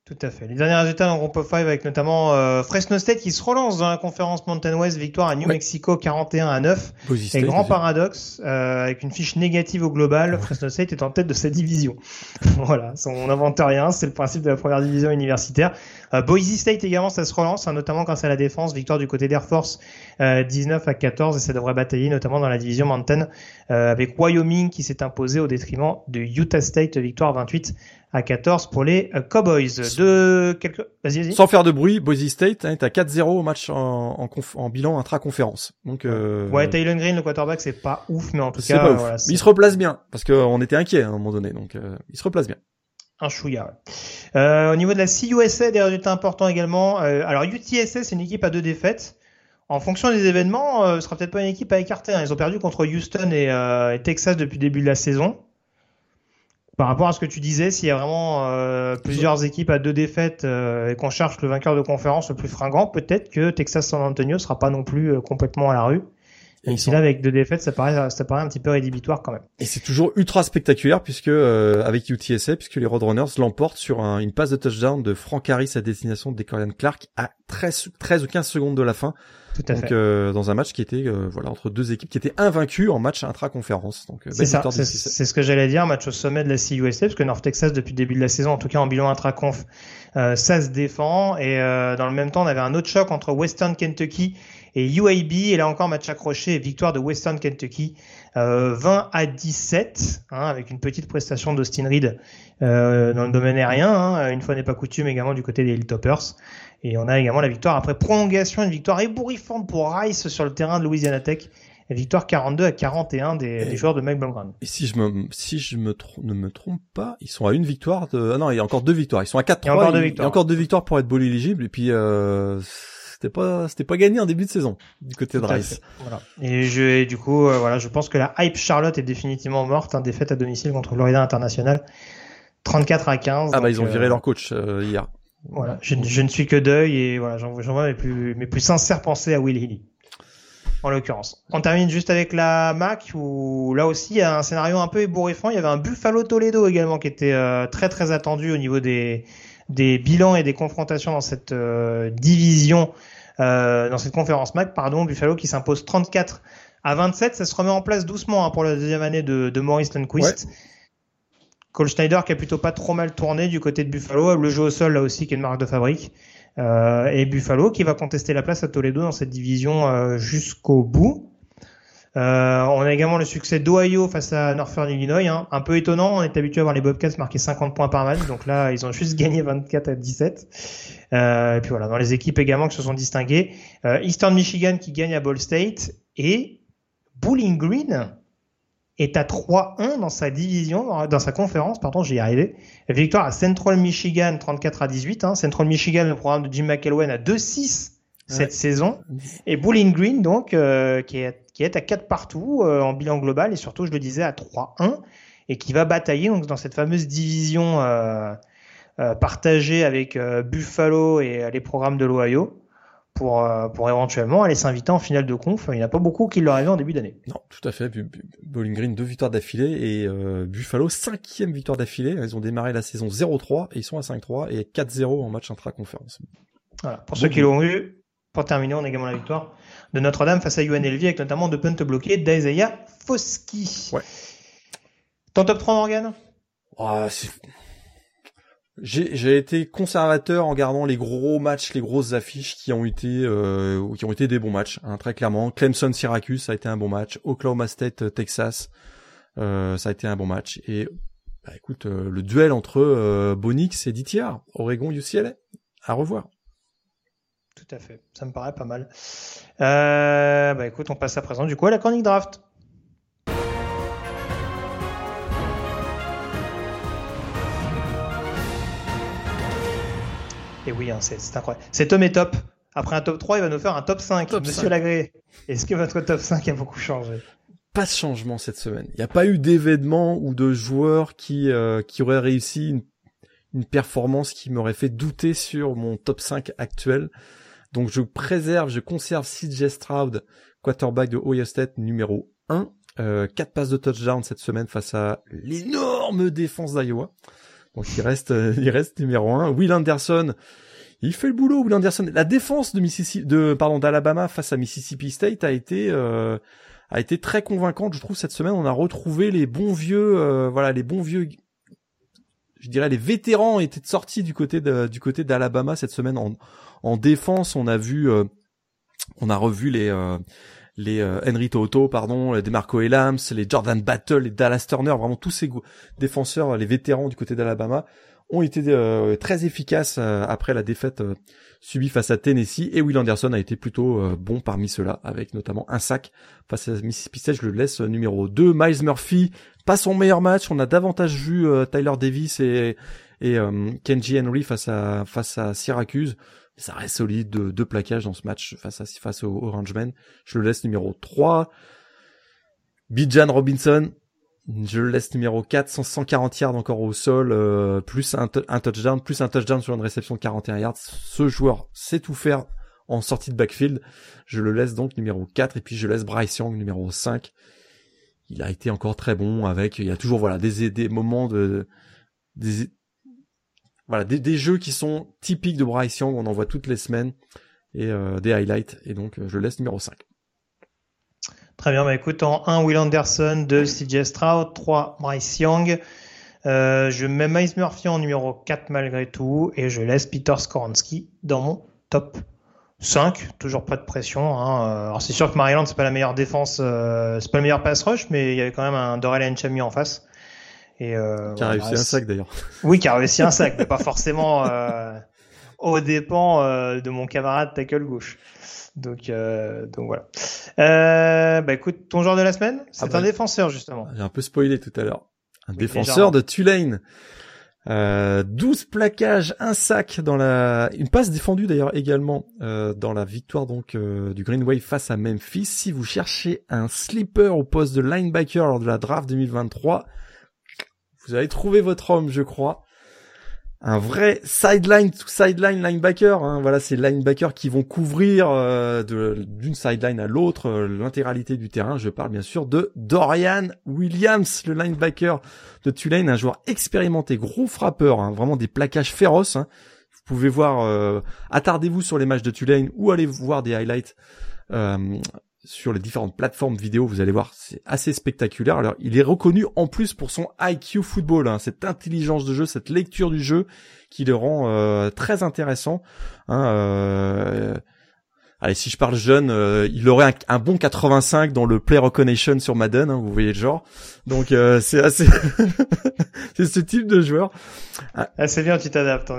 Tout à fait. Les derniers résultats dans le groupe of five avec notamment euh, Fresno State qui se relance dans la conférence Mountain West, victoire à New Ouais. Mexico 41 à 9. Boise Et State, grand paradoxe, euh, avec une fiche négative au global, Fresno State est en tête de sa division. voilà, on n'invente rien, c'est le principe de la première division universitaire. Euh, Boise State également, ça se relance, hein, notamment grâce à la défense, victoire du côté d'Air Force euh, 19 à 14, et ça devrait batailler notamment dans la division Mountain, euh, avec Wyoming qui s'est imposé au détriment de Utah State, victoire 28 à 14 pour les euh, Cowboys. De quelques... Sans faire de bruit, Boise State hein, est à 4-0 au match en, en, conf- en bilan intra-conférence. Donc, euh, Ouais, Tylen Green, le quarterback, c'est pas ouf, mais en tout cas, pas ouf. voilà, Mais c'est il se replace bien parce qu'on était inquiet à un moment donné. Donc, euh, il se replace bien. Un chouïa. Euh, au niveau de la CUSA, des résultats importants également. Euh, alors UTSA, c'est une équipe à deux défaites. En fonction des événements, euh, ce sera peut-être pas une équipe à écarter. hein. Ils ont perdu contre Houston et, euh, et Texas depuis le début de la saison. Par rapport à ce que tu disais, s'il y a vraiment plusieurs équipes à deux défaites et qu'on cherche le vainqueur de conférence le plus fringant, peut-être que Texas San Antonio sera pas non plus complètement à la rue. Et Et si sont- là, avec deux défaites, ça paraît, ça paraît un petit peu rédhibitoire quand même. Et c'est toujours ultra spectaculaire puisque euh, avec UTSA, puisque les Roadrunners l'emportent sur un- une passe de touchdown de Frank Harris à destination de Decorian Clark à 13, 13 ou 15 secondes de la fin. Tout à donc fait. euh, dans un match qui était euh, voilà entre deux équipes qui étaient invaincues en match intra-conférence. Donc euh, C'est ça, c'est ce que j'allais dire, match au sommet de la CUSA, parce que North Texas, depuis le début de la saison, en tout cas en bilan intra-conf, euh, ça se défend. Et euh, dans le même temps, on avait un autre choc entre Western Kentucky et UAB. Et là encore, match accroché victoire de Western Kentucky, euh, 20 à 17, hein, avec une petite prestation d'Austin Reed euh, dans le domaine aérien. Hein, une fois n'est pas coutume également du côté des Hilltoppers. Et on a également la victoire après prolongation, une victoire ébouriffante pour Rice sur le terrain de Louisiana Tech. victoire 42 à 41 des, des joueurs de Mike Blomgren. Et si je me, si je me ne me trompe pas, ils sont à une victoire de, ah non, il y a encore deux victoires. Ils sont à 4-3. Il y a encore deux victoires. Il y a encore deux victoires pour être bol éligible. Et puis, euh, c'était pas, c'était pas gagné en début de saison du côté de Rice. Voilà. Et je, du coup, euh, voilà, je pense que la hype Charlotte est définitivement morte. Hein, défaite à domicile contre Florida International. 34 à 15. Ah bah ils ont viré leur coach hier. Voilà, je, je, ne suis que deuil et voilà, j'en vois mes plus, mes plus sincères pensées à Will Healy en l'occurrence. On termine juste avec la MAC où là aussi il y a un scénario un peu ébouriffant. Il y avait un Buffalo Toledo également qui était euh, très très attendu au niveau des, des bilans et des confrontations dans cette euh, division, euh, dans cette conférence MAC, pardon. Buffalo qui s'impose 34 à 27. Ça se remet en place doucement hein, pour la deuxième année de, de Maurice Lundquist. Cole Schneider qui a plutôt pas trop mal tourné du côté de Buffalo. Le jeu au sol là aussi qui est une marque de fabrique. Euh, et Buffalo qui va contester la place à Toledo dans cette division euh, jusqu'au bout. Euh, on a également le succès d'Ohio face à Northern Illinois. Hein. Un peu étonnant, on est habitué à voir les Bobcats marquer 50 points par match, donc là ils ont juste gagné 24 à 17. Euh, et puis voilà, dans les équipes également qui se sont distinguées, euh, Eastern Michigan qui gagne à Ball State et Bowling Green est à 3-1 dans sa division, dans sa conférence, pardon, j'y arrivé. Victoire à Central Michigan 34 à 18. Hein. Central Michigan, le programme de Jim McElwain à 2-6 cette saison. Et Bowling Green, donc, euh, qui, est, qui est à 4 partout euh, en bilan global et surtout, je le disais, à 3-1 et qui va batailler donc dans cette fameuse division euh, euh partagée avec Buffalo et les programmes de l'Ohio pour, pour éventuellement aller s'inviter en finale de conf. Il n'y en a pas beaucoup qui l'auraient vu en début d'année. Non, tout à fait. Bowling Green, deux victoires d'affilée et euh, Buffalo, cinquième victoire d'affilée. Ils ont démarré la saison 0-3 et ils sont à 5-3 et 4-0 en match intra-conférence. Voilà. Pour ceux qui l'ont vu, pour terminer, on a également la victoire de Notre-Dame face à UNLV avec notamment de punt bloqué d'Isaiah Foski. Ouais. Ton top 3, Morgan oh, j'ai été conservateur en gardant les gros matchs, les grosses affiches qui ont été euh, qui ont été des bons matchs, hein, très clairement. Clemson Syracuse, ça a été un bon match. Oklahoma State euh, Texas, euh, ça a été un bon match. Et bah, écoute, euh, le duel entre euh, Bonix et DTR, Oregon UCLA, à revoir. Tout à fait, ça me paraît pas mal. bah écoute, on passe à présent du coup à la chronique draft. Et oui, hein, c'est incroyable. Cet homme est top. Après un top 3, il va nous faire un top 5. Monsieur Lagré, est-ce que votre top 5 a beaucoup changé? Pas de changement cette semaine. Il n'y a pas eu d'événement ou de joueurs qui, euh, qui auraient réussi une, une performance qui m'aurait fait douter sur mon top 5 actuel. Donc je préserve, je conserve CJ Stroud, quarterback de Ohio State numéro 1. Euh, 4 passes de touchdown cette semaine face à l'énorme défense d'Iowa. Donc il reste, euh, il reste numéro un. Will Anderson, il fait le boulot. Will Anderson, la défense de Mississippi, de pardon d'Alabama face à Mississippi State a été euh, a été très convaincante. Je trouve cette semaine on a retrouvé les bons vieux, euh, voilà les bons vieux. Je dirais les vétérans étaient sortis du côté du côté d'Alabama cette semaine en, en défense. On a vu, on a revu les les euh, Henry Toto, pardon, les Demarco Elams, les Jordan Battle, les Dallas Turner, vraiment tous ces défenseurs, les vétérans du côté d'Alabama ont été euh, très efficaces euh, après la défaite subie face à Tennessee et Will Anderson a été plutôt bon parmi ceux-là avec notamment un sac face à Mississippi State, je le laisse numéro 2. Miles Murphy, pas son meilleur match, on a davantage vu Tyler Davis et et Kenji Henry face à face à Syracuse ça reste solide, deux, deux plaquages dans ce match face à face au Orangemen. Je le laisse numéro 3. Bijan Robinson, je le laisse numéro 4, 140 yards encore au sol, euh, plus un, touchdown, plus un touchdown sur une réception de 41 yards. Ce joueur sait tout faire en sortie de backfield. Je le laisse donc numéro 4 et puis je laisse Bryce Young numéro 5. Il a été encore très bon avec, il y a toujours voilà des, des moments de, des, voilà, des, jeux qui sont typiques de Bryce Young, on en voit toutes les semaines, et euh, des highlights, et donc euh, je laisse numéro 5. Très bien, bah écoute, en 1, Will Anderson, 2, CJ Stroud, 3, Bryce Young, euh, je mets Miles Murphy en numéro 4 malgré tout, et je laisse Peter Skoransky dans mon top 5, toujours pas de pression. Hein. Alors c'est sûr que Maryland c'est pas la meilleure défense, c'est pas le meilleur pass rush, mais il y avait quand même un Dorel Chami en face. Et euh, qui a réussi un sac d'ailleurs. Oui, qui a réussi un sac, mais pas forcément. Euh, au dépens de mon camarade tackle gauche. Donc, euh, donc voilà. Euh, bah écoute, ton joueur de la semaine, c'est ah un bah, défenseur justement. J'ai un peu spoilé tout à l'heure. Un défenseur de Tulane. Euh, 12 plaquages, un sac dans la, une passe défendue d'ailleurs également euh, dans la victoire donc euh, du Green Wave face à Memphis. Si vous cherchez un sleeper au poste de linebacker lors de la draft 2023, vous allez trouver votre homme, je crois un vrai sideline to sideline linebacker. Hein. Voilà, c'est linebackers qui vont couvrir euh, d'une sideline à l'autre euh, l'intégralité du terrain. Je parle bien sûr de Dorian Williams, le linebacker de Tulane, un joueur expérimenté, gros frappeur, hein. vraiment des plaquages féroces. Hein. Vous pouvez voir, euh, attardez-vous sur les matchs de Tulane ou allez voir des highlights sur les différentes plateformes vidéo, vous allez voir, c'est assez spectaculaire. Alors, il est reconnu en plus pour son IQ football, hein, cette intelligence de jeu, cette lecture du jeu qui le rend euh, très intéressant. Hein, euh... Allez, si je parle jeune, euh, il aurait un, bon 85 dans le play recognition sur Madden, hein, vous voyez le genre. Donc euh, c'est assez, c'est ce type de joueur. Ah, c'est bien, tu t'adaptes. En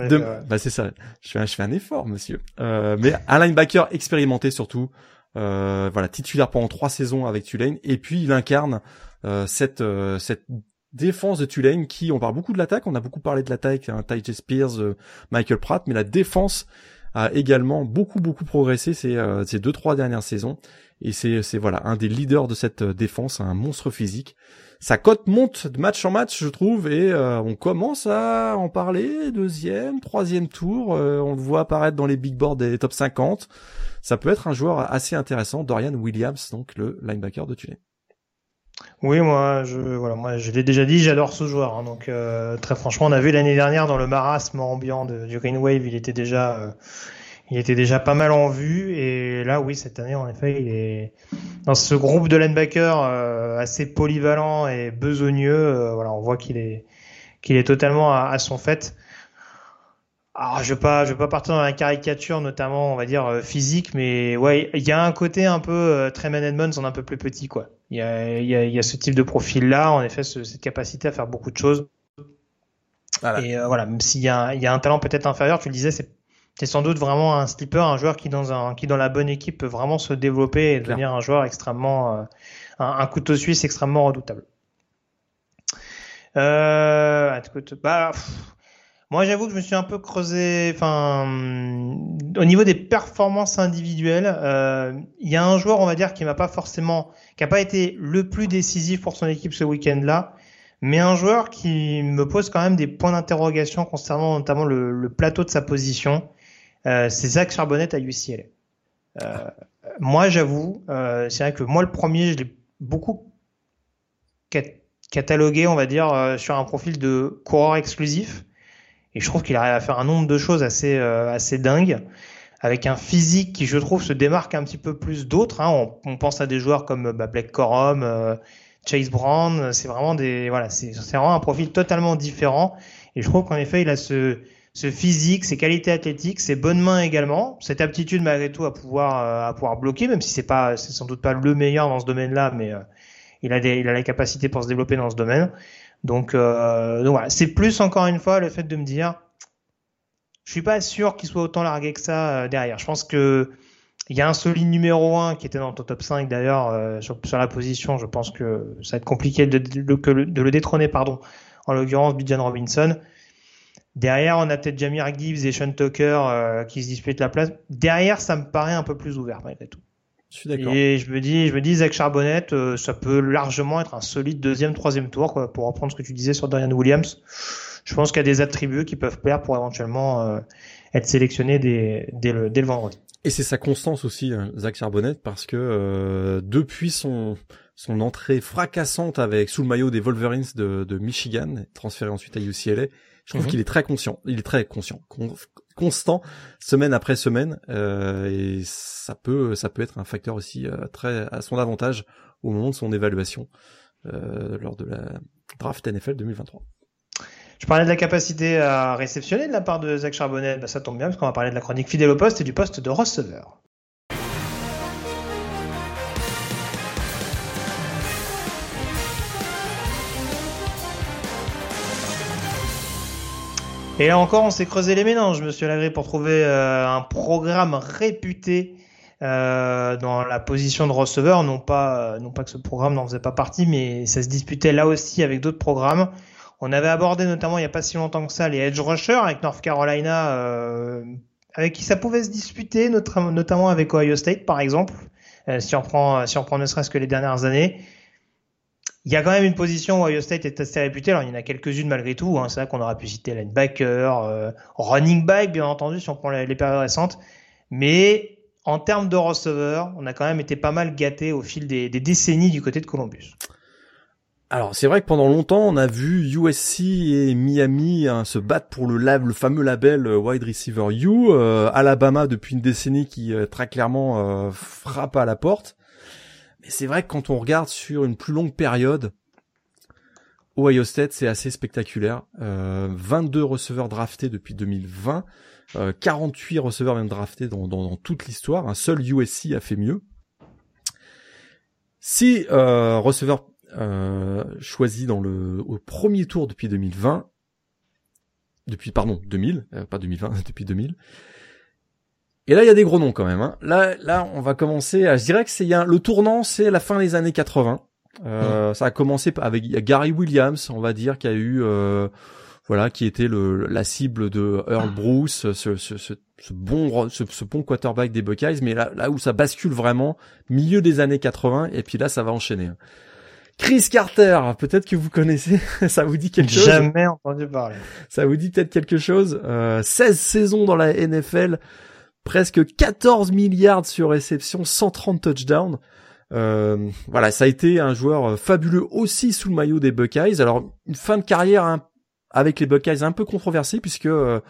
Bah c'est ça. Je fais, un, je fais un effort, monsieur. mais un linebacker expérimenté surtout. Euh, voilà, titulaire pendant trois saisons avec Tulane, et puis il incarne euh, cette euh, cette défense de Tulane qui, on parle beaucoup de l'attaque, on a beaucoup parlé de l'attaque, hein, Ty Spears, Michael Pratt, mais la défense a également beaucoup beaucoup progressé ces, ces deux trois dernières saisons, et c'est c'est voilà un des leaders de cette défense, un monstre physique. Sa cote monte de match en match, je trouve, et on commence à en parler. Deuxième, troisième tour, on le voit apparaître dans les big boards des top 50 ça peut être un joueur assez intéressant, Dorian Williams, donc le linebacker de Tulane. Oui, moi, je voilà, moi, je l'ai déjà dit, j'adore ce joueur. Hein, donc, euh, très franchement, on a vu l'année dernière dans le marasme ambiant du Green Wave, il était déjà, euh, il était déjà pas mal en vue. Et là, oui, cette année, en effet, il est dans ce groupe de linebackers euh, assez polyvalent et besogneux. voilà, on voit qu'il est, qu'il est totalement à son fait. Alors, je vais pas, je vais pas partir dans la caricature, notamment, on va dire euh, physique, mais ouais, il y a un côté un peu euh, Tremaine Edmonds en un peu plus petit, quoi. Il y a, il y a, y a ce type de profil-là, en effet, cette capacité à faire beaucoup de choses. Et euh, voilà, même s'il y y a un talent peut-être inférieur, tu le disais, c'est c'est sans doute vraiment un slipper, un joueur qui dans un qui dans la bonne équipe peut vraiment se développer et devenir un joueur extrêmement euh, un, un, couteau suisse extrêmement redoutable. Euh, écoute, bah moi, j'avoue que je me suis un peu creusé. Enfin, au niveau des performances individuelles, euh, il y a un joueur, on va dire, qui m'a pas forcément, qui a pas été le plus décisif pour son équipe ce week-end-là, mais un joueur qui me pose quand même des points d'interrogation concernant notamment le, plateau de sa position. Euh, c'est Zach Charbonnet à UCLA. Euh, moi, j'avoue, euh, c'est vrai que moi, le premier, je l'ai beaucoup catalogué, on va dire, euh, sur un profil de coureur exclusif. Et je trouve qu'il arrive à faire un nombre de choses assez, euh, assez dingues, avec un physique qui, je trouve, se démarque un petit peu plus d'autres. Hein. On, on, pense à des joueurs comme bah, Blake Corum, euh, Chase Brown. C'est vraiment des, voilà, c'est vraiment un profil totalement différent. Et je trouve qu'en effet, il a ce, ce physique, ses qualités athlétiques, ses bonnes mains également, cette aptitude malgré tout à pouvoir, euh, à pouvoir bloquer, même si c'est pas, c'est sans doute pas le meilleur dans ce domaine-là, mais il a des, il a la capacité pour se développer dans ce domaine. Donc, euh, voilà, c'est plus encore une fois le fait de me dire, je suis pas sûr qu'il soit autant largué que ça euh, derrière. Je pense que il y a un solide numéro 1 qui était dans ton top 5 d'ailleurs euh, sur, la position. Je pense que ça va être compliqué de le détrôner, pardon. En l'occurrence, Bijan Robinson. Derrière, on a peut-être Jamir Gibbs et Sean Tucker euh, qui se disputent la place. Derrière, ça me paraît un peu plus ouvert malgré tout. Je suis d'accord. Et je me dis, je me dis, Zach Charbonnet, euh, ça peut largement être un solide deuxième, troisième tour, quoi, pour reprendre ce que tu disais sur Dorian Williams. Je pense qu'il y a des attributs qui peuvent plaire pour éventuellement euh, être sélectionnés dès, dès, le, dès le vendredi. Et c'est sa constance aussi, hein, Zach Charbonnet, parce que euh, depuis son son entrée fracassante avec sous le maillot des Wolverines de, de Michigan, transféré ensuite à UCLA, je trouve mhm. qu'il est très conscient. Il est très conscient, constant, semaine après semaine, euh, et ça peut, ça peut être un facteur aussi euh, très à son avantage au moment de son évaluation euh, lors de la draft NFL 2023. Je parlais de la capacité à réceptionner de la part de Zach Charbonnet, bah, ça tombe bien parce qu'on va parler de la chronique fidèle au poste et du poste de receveur. Et là encore, on s'est creusé les méninges, Monsieur Lagré, pour trouver euh, un programme réputé euh, dans la position de receveur. Non pas, non pas que ce programme n'en faisait pas partie, mais ça se disputait là aussi avec d'autres programmes. On avait abordé notamment il n'y a pas si longtemps que ça les edge rushers avec North Carolina, euh, avec qui ça pouvait se disputer, notamment avec Ohio State par exemple, euh, si on prend si on prend ne serait-ce que les dernières années. Il y a quand même une position où Ohio State est assez réputé. Alors, il y en a quelques-unes malgré tout. Hein. C'est vrai qu'on aurait pu citer linebacker, euh, running back, bien entendu, si on prend les, périodes récentes. Mais en termes de receveur, on a quand même été pas mal gâté au fil des, décennies du côté de Columbus. Alors c'est vrai que pendant longtemps on a vu USC et Miami hein, se battre pour le, fameux label euh, wide receiver U, euh, Alabama depuis une décennie qui très clairement frappe à la porte. Mais c'est vrai que quand on regarde sur une plus longue période, Ohio State, c'est assez spectaculaire. Euh, 22 receveurs draftés depuis 2020, euh, 48 receveurs même draftés dans, toute l'histoire. Un seul USC a fait mieux. Si euh, receveurs euh, choisis dans le au premier tour depuis 2020, depuis pardon 2000, euh, pas 2020, depuis 2000. Et là, il y a des gros noms quand même. Hein. Là, là, on va commencer. À, je dirais que c'est le tournant, c'est la fin des années 80. Euh, Ça a commencé avec Gary Williams, on va dire, qui a eu, euh, voilà, qui était le, la cible de Earl Bruce, ce, ce, ce, bon, ce, ce, bon quarterback des Buckeyes. Mais là, là où ça bascule vraiment, milieu des années 80, et puis là, ça va enchaîner. Hein. Chris Carter, peut-être que vous connaissez, ça vous dit quelque chose? Jamais entendu parler. Ça vous dit peut-être quelque chose? Euh, 16 saisons dans la NFL, presque 14 milliards sur réception, 130 touchdowns. Euh, voilà, ça a été un joueur euh, fabuleux aussi sous le maillot des Buckeyes. Alors une fin de carrière avec les Buckeyes un peu controversée puisque euh,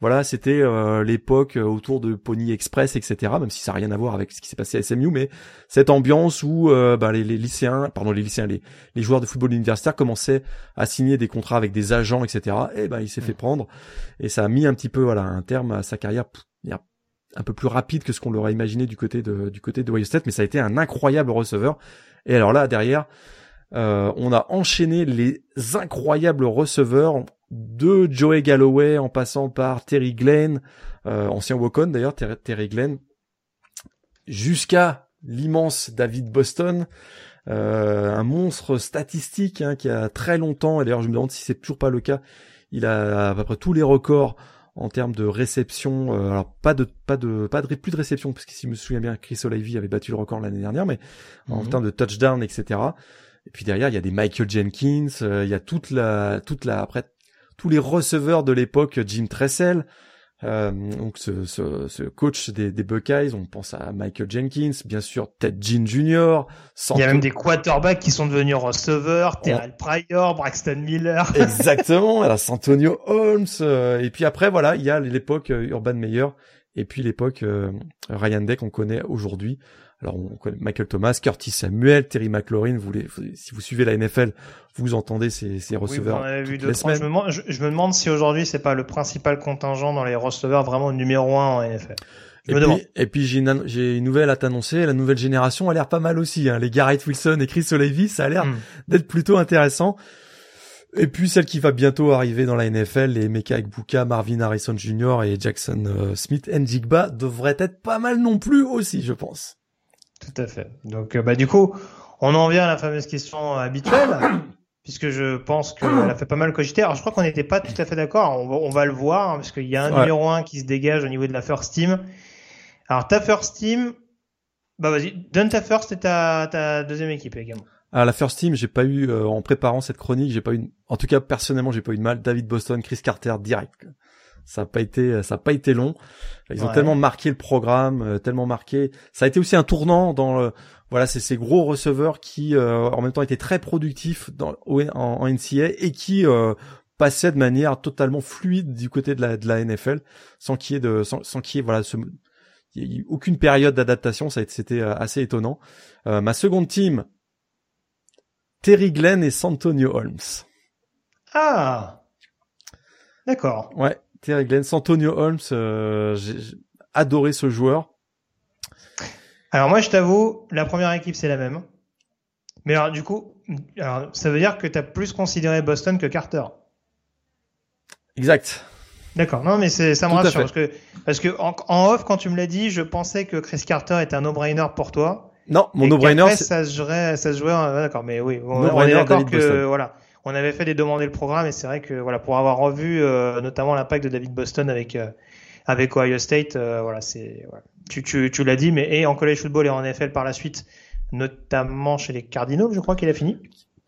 voilà, c'était l'époque autour de Pony Express, etc. Même si ça n'a rien à voir avec ce qui s'est passé à SMU, mais cette ambiance où bah, les, lycéens, pardon les lycéens, les, les, joueurs de football universitaire commençaient à signer des contrats avec des agents, etc. Et ben il s'est fait prendre et ça a mis un petit peu voilà un terme à sa carrière un peu plus rapide que ce qu'on l'aurait imaginé du côté de du côté de Ohio State, mais ça a été un incroyable receveur. Et alors là derrière, euh, on a enchaîné les incroyables receveurs de Joey Galloway en passant par Terry Glenn, euh, ancien Wokon d'ailleurs, Terry, Glenn, jusqu'à l'immense David Boston, euh, un monstre statistique hein, qui a très longtemps, et d'ailleurs je me demande si c'est toujours pas le cas, il a à peu près tous les records en termes de réception. Euh, alors pas de pas de pas de plus de réception parce que si je me souviens bien, Chris Olivey avait battu le record l'année dernière, mais en mhm. termes de touchdown, etc. Et puis derrière, il y a des Michael Jenkins, euh, il y a toute la toute la après tous les receveurs de l'époque, Jim Tressel, euh, donc ce, ce, ce, coach des, des, Buckeyes, on pense à Michael Jenkins, bien sûr Ted Jean Jr. Il y a même des quarterbacks qui sont devenus receveurs, Terrell Pryor, Braxton Miller. Exactement, alors Santonio Holmes. Euh, et puis après voilà, il y a l'époque euh, Urban Meyer et puis l'époque Ryan Day qu'on connaît aujourd'hui. Alors on connaît Michael Thomas, Curtis Samuel, Terry McLaurin. Vous les, si vous suivez la NFL, vous entendez ces, ces receveurs vu les semaines. Je, me demande, je, me demande si aujourd'hui c'est pas le principal contingent dans les receveurs vraiment numéro un en NFL. Je et, me puis, et puis j'ai une, j'ai une nouvelle à t'annoncer. La nouvelle génération a l'air pas mal aussi. Hein. Les Garrett Wilson et Chris O'Leary, ça a l'air hmm. d'être plutôt intéressant. Et puis celle qui va bientôt arriver dans la NFL, les Meka Ekbuka, Marvin Harrison Jr. et Jackson euh, Smith Njigba devraient être pas mal non plus aussi, je pense. Tout à fait. Donc, euh, bah, du coup, on en vient à la fameuse question habituelle, puisque je pense qu'elle a fait pas mal cogiter. Alors, je crois qu'on n'était pas tout à fait d'accord. On va, le voir, hein, parce qu'il y a un numéro 1 qui se dégage au niveau de la first team. Alors, ta first team, bah vas-y, donne ta first et ta, ta deuxième équipe également. À la first team, j'ai pas eu euh, en préparant cette chronique, j'ai pas eu, en tout cas personnellement, j'ai pas eu de mal. David Boston, Chris Carter, direct. Ça a pas été, ça a pas été long. Ils ont tellement marqué le programme, euh, tellement marqué. Ça a été aussi un tournant dans le, voilà, c'est ces gros receveurs qui, euh, en même temps, étaient très productifs dans, en, NCA et qui euh, passaient de manière totalement fluide du côté de la, de la NFL, sans qu'il y ait de, sans, sans qu'il y ait, voilà, ce, y aucune période d'adaptation. Ça c'était assez étonnant. ma seconde team, Terry Glenn et Santonio Holmes. Ah, d'accord. Ouais, Terry Glenn, Antonio Holmes, euh, j'ai adoré ce joueur. Alors moi, je t'avoue, la première équipe c'est la même. Mais alors du coup, alors, ça veut dire que tu as plus considéré Boston que Carter. Exact. D'accord, non mais ça me rassure parce que parce que en, off quand tu me l'as dit, je pensais que Chris Carter était un no-brainer pour toi. Non, mon no-brainer ça se jouait ça se jouait d'accord mais oui, on, on est d'accord que voilà, on avait fait des demandes le programme et c'est vrai que voilà pour avoir revu euh, notamment l'impact de David Boston avec euh, avec Ohio State, euh, voilà c'est tu tu tu l'as dit mais et en college football et en NFL par la suite, notamment chez les Cardinals, je crois qu'il a fini.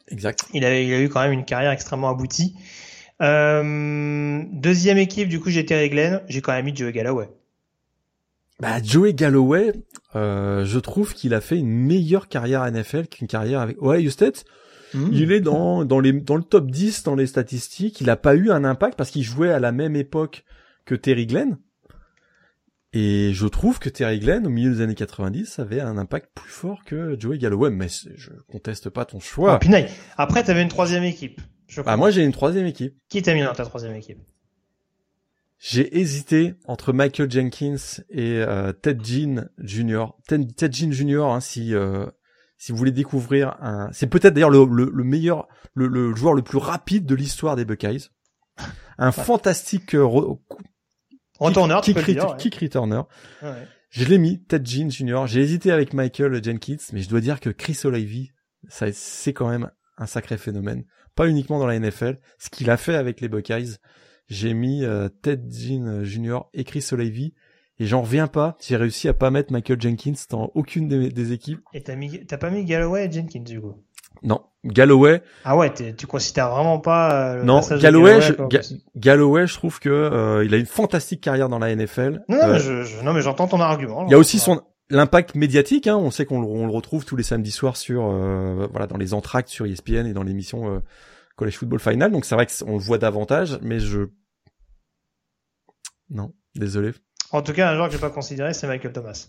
Exact. Il a, il a eu quand même une carrière extrêmement aboutie. Euh, deuxième équipe, du coup, j'étais avec Glenn. J'ai quand même mis Joey Galloway. Bah, Joey Galloway, euh, je trouve qu'il a fait une meilleure carrière NFL qu'une carrière avec Ohio State. Hmm. Il est dans, dans, les, dans le top 10 dans les statistiques. Il n'a pas eu un impact parce qu'il jouait à la même époque que Terry Glenn. Et je trouve que Terry Glenn, au milieu des années 90, avait un impact plus fort que Joey Galloway. Mais je conteste pas ton choix. Ah, Pinaille. Après, tu avais une troisième équipe. Ah, moi, j'ai une troisième équipe. Qui t'a mis dans ta troisième équipe? J'ai hésité entre Michael Jenkins et euh, Ted Jean Jr. Ted, Ted Jean Jr. Hein, si euh, si vous voulez découvrir un, c'est peut-être d'ailleurs le, le, meilleur, le, le, joueur le plus rapide de l'histoire des Buckeyes. Un fantastique euh, retourneur, kick, kick, returner. Je l'ai mis, Ted Jean Jr. J'ai hésité avec Michael Jenkins, mais je dois dire que Chris O'Leary, ça c'est quand même un sacré phénomène pas uniquement dans la NFL, ce qu'il a fait avec les Buckeyes. J'ai mis euh, Ted Jean Jr. et Chris O'Leary et j'en reviens pas. J'ai réussi à pas mettre Michael Jenkins dans aucune des, équipes. Et t'as mis, t'as pas mis Galloway et Jenkins du coup? Non, Galloway. Ah ouais, tu considères vraiment pas euh, le non Galloway. je, Galloway, je trouve que euh, il a une fantastique carrière dans la NFL. Non, mais je, non mais j'entends ton argument. Il y a aussi son l'impact médiatique. Hein, on sait qu'on le retrouve tous les samedis soirs sur voilà dans les entractes sur ESPN et dans l'émission College Football Final, donc c'est vrai qu'on le voit davantage, mais je... Non, désolé. En tout cas, un joueur que j'ai pas considéré, c'est Michael Thomas.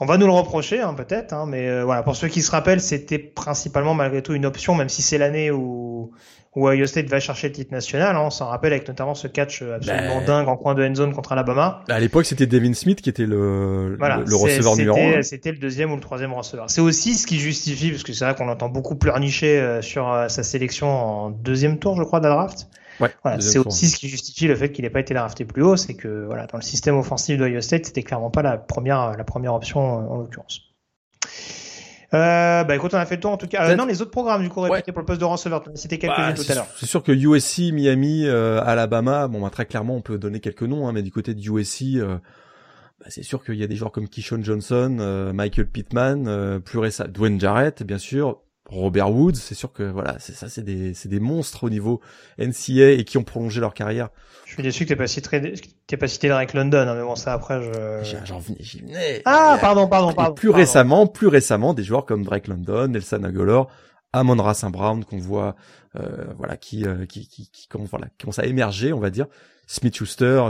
On va nous le reprocher, hein, peut-être, hein, mais euh, voilà. Pour ceux qui se rappellent, c'était principalement malgré tout une option, même si c'est l'année où où Ohio State va chercher le titre national. Hein, on s'en rappelle avec notamment ce catch absolument ben. dingue en coin de end zone contre Alabama. À l'époque, c'était Devin Smith qui était le, le, receveur numéro 1. C'était le deuxième ou le troisième receveur. C'est aussi ce qui justifie, parce que c'est vrai qu'on entend beaucoup pleurnicher euh, sur euh, sa sélection en deuxième tour, je crois, de la draft. Ouais, voilà, c'est aussi ce qui justifie le fait qu'il n'ait pas été drafté plus haut, c'est que voilà, dans le système offensif d'Ohio State, c'était clairement pas la première, la première option euh, en l'occurrence. Euh, bah écoute, on a fait le tour en tout cas. Euh, non, les autres programmes du coup répétés pour le poste de receveur. C'était quelques bah, tout à l'heure. C'est sûr que USC, Miami, euh, Alabama, bon bah très clairement on peut donner quelques noms, hein, mais du côté de USC, euh, bah, c'est sûr qu'il y a des joueurs comme Kishon Johnson, euh, Michael Pittman, plus récemment Dwayne Jarrett, bien sûr, Robert Woods, c'est sûr que voilà, c'est ça, c'est des, c'est des monstres au niveau NCA et qui ont prolongé leur carrière. Je suis déçu que t'aies pas cité, t'aies pas cité Drake London, hein, mais bon, ça après, je. J'en venais, j'y venais. Ah, pardon, pardon, pardon. plus récemment, plus récemment, des joueurs comme Drake London, Nelson Aguilar, Amon Saint Brown qu'on voit, euh, voilà, qui, euh, qui, qui, qui, commence, voilà, qui commence à émerger, on va dire. Smith Schuster,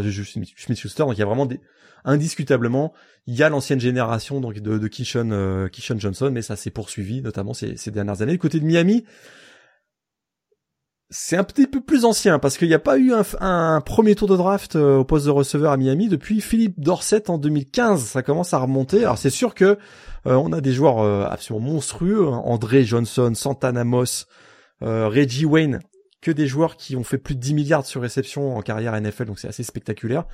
Smith Schuster, donc il y a vraiment des, indiscutablement, il y a l'ancienne génération donc de, de Kishon, euh, Kishon Johnson, mais ça s'est poursuivi notamment ces, ces dernières années. Du côté de Miami, c'est un petit peu plus ancien parce qu'il n'y a pas eu un, un, premier tour de draft euh, au poste de receveur à Miami depuis Philippe Dorset en 2015. Ça commence à remonter. Alors c'est sûr que euh, on a des joueurs absolument monstrueux, hein. André Johnson, Santana Moss, Reggie Wayne, que des joueurs qui ont fait plus de 10 milliards sur réception en carrière NFL, donc c'est assez spectaculaire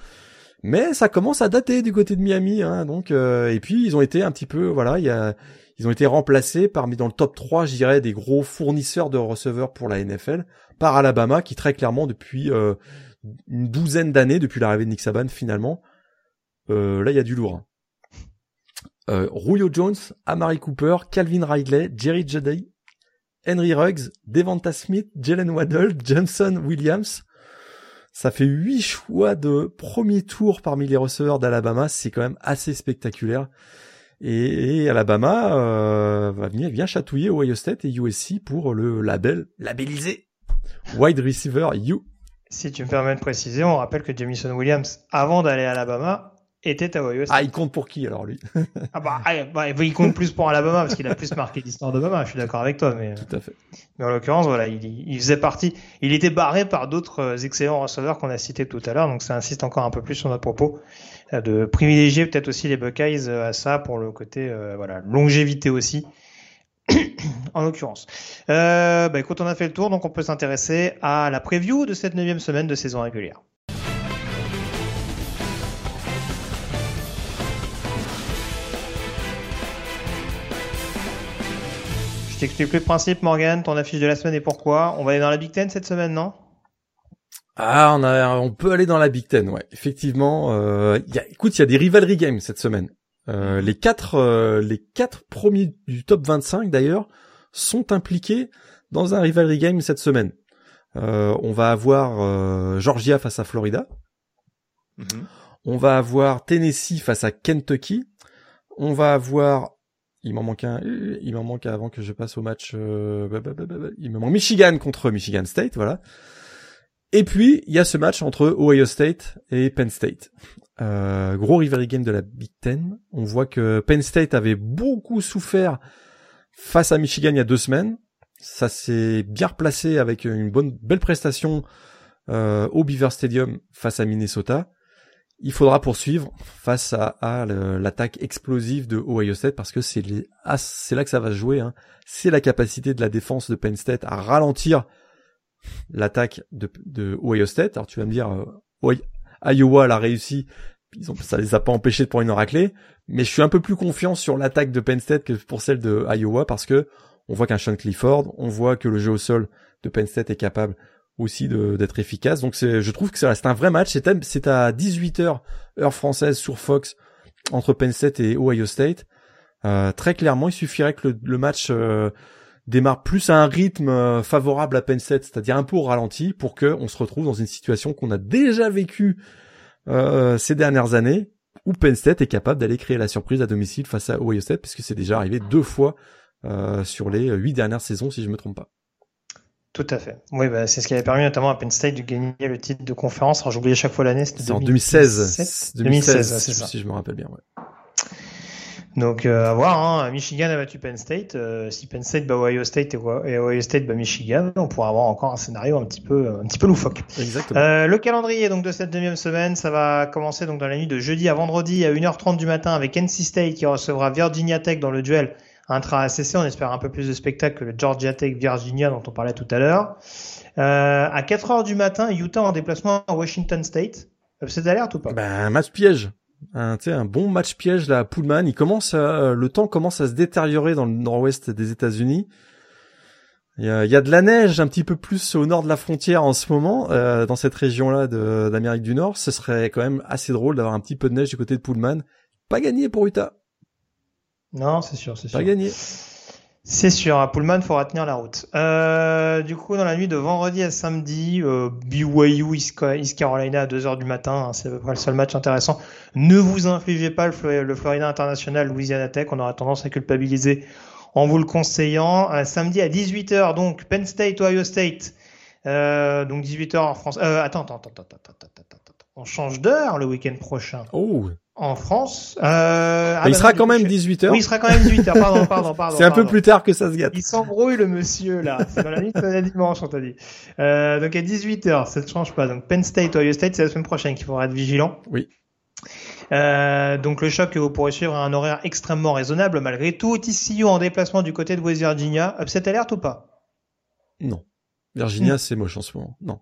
mais ça commence à dater du côté de Miami, hein, donc euh, et puis ils ont été un petit peu, voilà, ils ont été remplacés parmi dans le top 3, je dirais, des gros fournisseurs de receveurs pour la NFL par Alabama, qui très clairement depuis euh, une douzaine d'années, depuis l'arrivée de Nick Saban finalement, euh, là il y a du lourd. Hein. Euh, Julio Jones, Amari Cooper, Calvin Ridley, Jerry Jeudy, Henry Ruggs, Devonta Smith, Jalen Waddle, Johnson Williams, ça fait huit choix de premier tour parmi les receveurs d'Alabama. C'est quand même assez spectaculaire. Et, Alabama euh, va venir, vient chatouiller Ohio State et USC pour le label labellisé wide receiver U. Si tu me permets de préciser, on rappelle que Jamison Williams, avant d'aller à Alabama, était à Ohio State. Ah, il compte pour qui alors lui? Ah bah, ah, bah, il compte plus pour Alabama parce qu'il a plus marqué l'histoire d'Obama. Je suis d'accord avec toi, mais tout à fait. Mais en l'occurrence, voilà, il, il, faisait partie. Il était barré par d'autres euh, excellents receveurs qu'on a cités tout à l'heure, donc ça insiste encore un peu plus sur notre propos euh, de privilégier peut-être aussi les Buckeyes euh, à ça pour le côté voilà longévité aussi. en l'occurrence. Euh, bah écoute, on a fait le tour, donc on peut s'intéresser à la preview de cette neuvième semaine de saison régulière. T'explique le principe, Morgan, ton affiche de la semaine et pourquoi? On va aller dans la Big Ten cette semaine, non? Ah, on, a, on peut aller dans la Big Ten, ouais. Effectivement, euh, y a, écoute, il y a des rivalry games cette semaine. Euh, les quatre, euh, les quatre premiers du top 25 d'ailleurs sont impliqués dans un rivalry game cette semaine. Euh, on va avoir euh, Georgia face à Florida. Mhm. On va avoir Tennessee face à Kentucky. On va avoir, il m'en manque un, il m'en manque avant que je passe au match. euh, bah, bah, bah, il me manque Michigan contre Michigan State, voilà. Et puis il y a ce match entre Ohio State et Penn State. Euh, gros rivalry game de la Big Ten. On voit que Penn State avait beaucoup souffert face à Michigan il y a deux semaines. Ça s'est bien replacé avec une bonne, belle prestation euh, au Beaver Stadium face à Minnesota. Il faudra poursuivre face à, l'attaque explosive de Ohio State parce que c'est ah, là que ça va se jouer. Hein. C'est la capacité de la défense de Penn State à ralentir l'attaque de, Ohio State. Alors tu vas me dire, euh, Iowa l'a réussi, ça les a pas empêchés de prendre une raclée, mais je suis un peu plus confiant sur l'attaque de Penn State que pour celle de Iowa parce que on voit qu'un Sean Clifford, on voit que le jeu au sol de Penn State est capable aussi d'être efficace. Donc je trouve que c'est un vrai match. C'est à, c'est à 18h heure française sur Fox entre Penn State et Ohio State. Euh, très clairement, il suffirait que le, le match euh, démarre plus à un rythme euh, favorable à Penn State, c'est-à-dire un peu au ralenti, pour que on se retrouve dans une situation qu'on a déjà vécue euh, ces dernières années, où Penn State est capable d'aller créer la surprise à domicile face à Ohio State, puisque c'est déjà arrivé deux fois euh, sur les huit dernières saisons, si je me trompe pas. Tout à fait. Oui, bah, c'est ce qui avait permis notamment à Penn State de gagner le titre de conférence. Alors j'oublie à chaque fois l'année, c'était en 2016. 2016, 2016, c'est si, ça. si je me rappelle bien. Ouais. Donc euh, à voir, hein. Michigan a battu Penn State. Euh, si Penn State bat Ohio State et Ohio et Ohio State bat Michigan, on pourra avoir encore un scénario un petit peu, un petit peu loufoque. Exactement. Euh, le calendrier donc de cette deuxième semaine, ça va commencer donc dans la nuit de jeudi à vendredi à 1h30 du matin avec NC State qui recevra Virginia Tech dans le duel intra-ACC. On espère un peu plus de spectacle que le Georgia Tech Virginia dont on parlait tout à l'heure. Euh, à 4h du matin, Utah en déplacement à Washington State. Upset alerte ou pas? Ben, match piège. Un, un bon match piège là, à Pullman. Il commence, à- le temps commence à se détériorer dans le nord-ouest des États-Unis. Il y, a, il y a de la neige un petit peu plus au nord de la frontière en ce moment, euh, dans cette région-là d'Amérique du Nord. Ce serait quand même assez drôle d'avoir un petit peu de neige du côté de Pullman. Pas gagné pour Utah. Non, c'est sûr, c'est sûr. Pas gagné. C'est sûr, à Pullman, faudra tenir la route. Euh, du coup, dans la nuit de vendredi à samedi, euh, BYU East Carolina à 2h du matin, hein, c'est à peu près le seul match intéressant. Ne vous infligez pas le, le Florida International Louisiana Tech, on aura tendance à culpabiliser en vous le conseillant. Euh, samedi à 18h, donc Penn State, Ohio State. Euh, donc 18h en France. Euh, attends, attends, attends, attends, attends, attends, attends. On change d'heure le week-end prochain. Oh en France. Euh, ah il bah sera non, quand même je- 18h. Oui, il sera quand même 18h. Pardon, pardon, pardon. C'est un peu plus tard que ça se gâte. Il s'embrouille le monsieur là. C'est dans la nuit de dimanche, on t'a dit. Euh, donc à 18h, ça ne change pas. Donc Penn State, Ohio State, c'est la semaine prochaine qu'il faudra être vigilant. Oui. Euh, donc le choc que vous pourrez suivre à un horaire extrêmement raisonnable malgré tout. TCU en déplacement du côté de West Virginia. Upset alerte ou pas? Non. Virginia, c'est moche en ce moment. Non.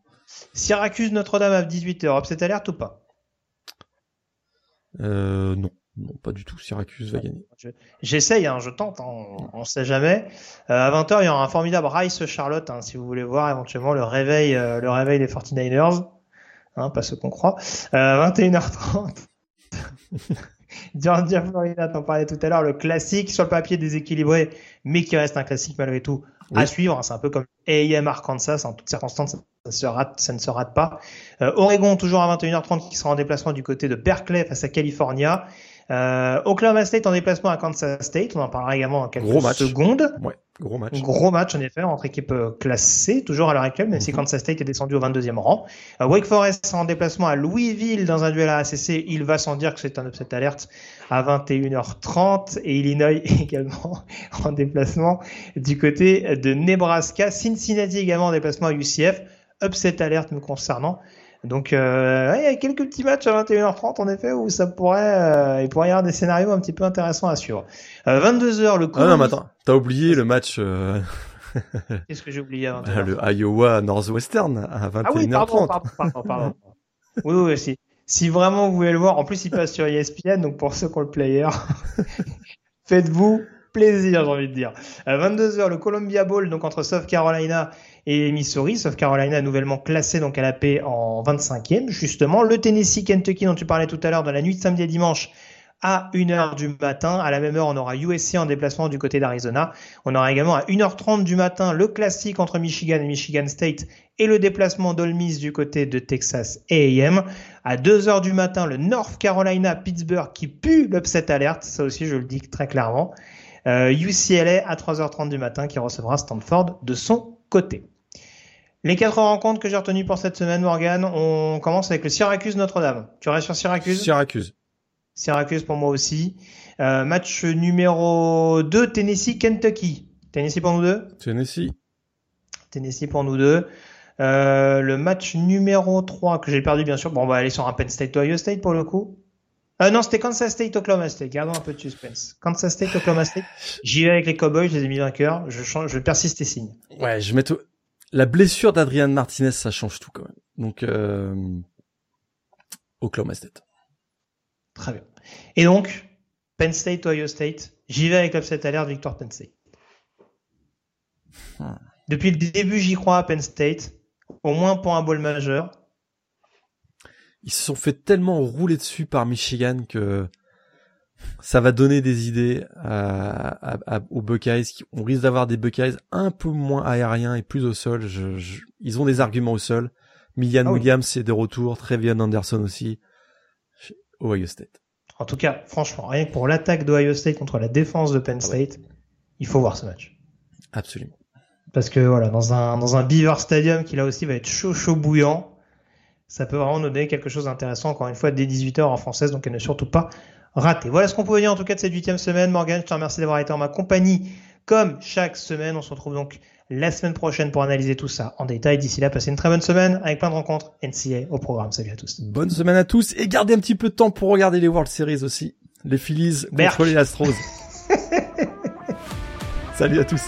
Syracuse Notre-Dame à 18h. Upset alerte ou pas? Euh, non. Non, pas du tout. Syracuse va gagner. J'essaye, hein, je tente, hein, on, on sait jamais. Euh, à 20h, il y aura un formidable Rice Charlotte, hein, si vous voulez voir éventuellement le réveil, euh, le réveil des 49ers, hein, pas ce qu'on croit. Euh, 21h30. Georgia Florida, t'en parlais tout à l'heure, le classique sur le papier déséquilibré, mais qui reste un classique malgré tout à suivre. c'est un peu comme AM Arkansas, en toutes circonstances, ça, se rate, ça ne se rate pas. Euh, Oregon toujours à 21h30 qui sera en déplacement du côté de Berkeley face à California. Euh, Oklahoma State en déplacement à Kansas State, on en parlera également dans quelques Gros match. secondes. Ouais. Gros match. Gros match en effet entre équipes euh, classées, toujours à l'heure actuelle, même si Mhm. Kansas State est descendu au 22e rang. Euh, Wake Forest en déplacement à Louisville dans un duel à ACC, il va sans dire que c'est un upset alerte à 21h30 et Illinois également en déplacement du côté de Nebraska, Cincinnati également en déplacement à UCF, upset alerte me concernant. Donc euh, ouais, il y a quelques petits matchs à 21h30 en effet où ça pourrait euh, il pourrait y avoir des scénarios un petit peu intéressants à suivre. Euh, 22h le coup Ah non, mais attends. T'as oublié le match, euh, Qu'est-ce que j'ai oublié à 21h30 le Iowa Northwestern à 21h30. Ah oui, pardon, pardon, pardon, pardon. oui, oui, si. Si vraiment vous voulez le voir, en plus il passe sur ESPN, donc pour ceux qui ont le player, faites-vous plaisir, j'ai envie de dire. À 22h, le Columbia Bowl, donc entre South Carolina et Missouri. South Carolina nouvellement classé donc à la paix en 25e, justement. Le Tennessee Kentucky dont tu parlais tout à l'heure dans la nuit de samedi à dimanche à 1h du matin. À la même heure, on aura USC en déplacement du côté d'Arizona. On aura également à 1h30 du matin le classique entre Michigan et Michigan State et le déplacement d'Olmis du côté de Texas A&M. À 2h du matin, le North Carolina Pittsburgh qui pue l'upset alert. Ça aussi, je le dis très clairement. Euh, UCLA à 3h30 du matin qui recevra Stanford de son côté. Les quatre rencontres que j'ai retenues pour cette semaine, Morgan, on commence avec le Syracuse Notre-Dame. Tu restes sur Syracuse? Syracuse. Syracuse pour moi aussi. Euh, match numéro 2, Tennessee-Kentucky. Tennessee pour nous deux? Tennessee. Tennessee pour nous deux. Euh, le match numéro 3 que j'ai perdu bien sûr. Bon, on va aller sur un Penn State Ohio State pour le coup. Euh, non, c'était Kansas State Oklahoma State. Gardons un peu de suspense. Kansas State Oklahoma State. J'y vais avec les Cowboys, je les ai mis vainqueurs. Je change, je persiste et signe. Ouais, je mets tout... la blessure d'Adrian Martinez, ça change tout quand même. Donc euh... Oklahoma State. Très bien. Et donc, Penn State, Ohio State, j'y vais avec l'upset alert victoire Penn State. Hmm. Depuis le début, j'y crois à Penn State, au moins pour un bowl majeur. Ils se sont fait tellement rouler dessus par Michigan que ça va donner des idées à, à, à, aux Buckeyes. On risque d'avoir des Buckeyes un peu moins aériens et plus au sol. Je, je, ils ont des arguments au sol. Millian ah oui. Williams est de retour, Trevion Anderson aussi. Ohio State. En tout cas, franchement, rien que pour l'attaque d'Ohio State contre la défense de Penn State, ah ouais. il faut voir ce match. Absolument. Parce que voilà, dans un, dans un Beaver Stadium qui là aussi va être chaud, chaud bouillant, ça peut vraiment nous donner quelque chose d'intéressant, encore une fois, dès 18h en française, donc ne surtout pas rater. Voilà ce qu'on pouvait dire en tout cas de cette huitième semaine. Morgan, je te remercie d'avoir été en ma compagnie. Comme chaque semaine, on se retrouve donc la semaine prochaine pour analyser tout ça en détail. D'ici là, passez une très bonne semaine avec plein de rencontres NCA au programme. Salut à tous. Bonne semaine à tous et gardez un petit peu de temps pour regarder les World Series aussi. Les Phillies contre les Astros. Salut à tous.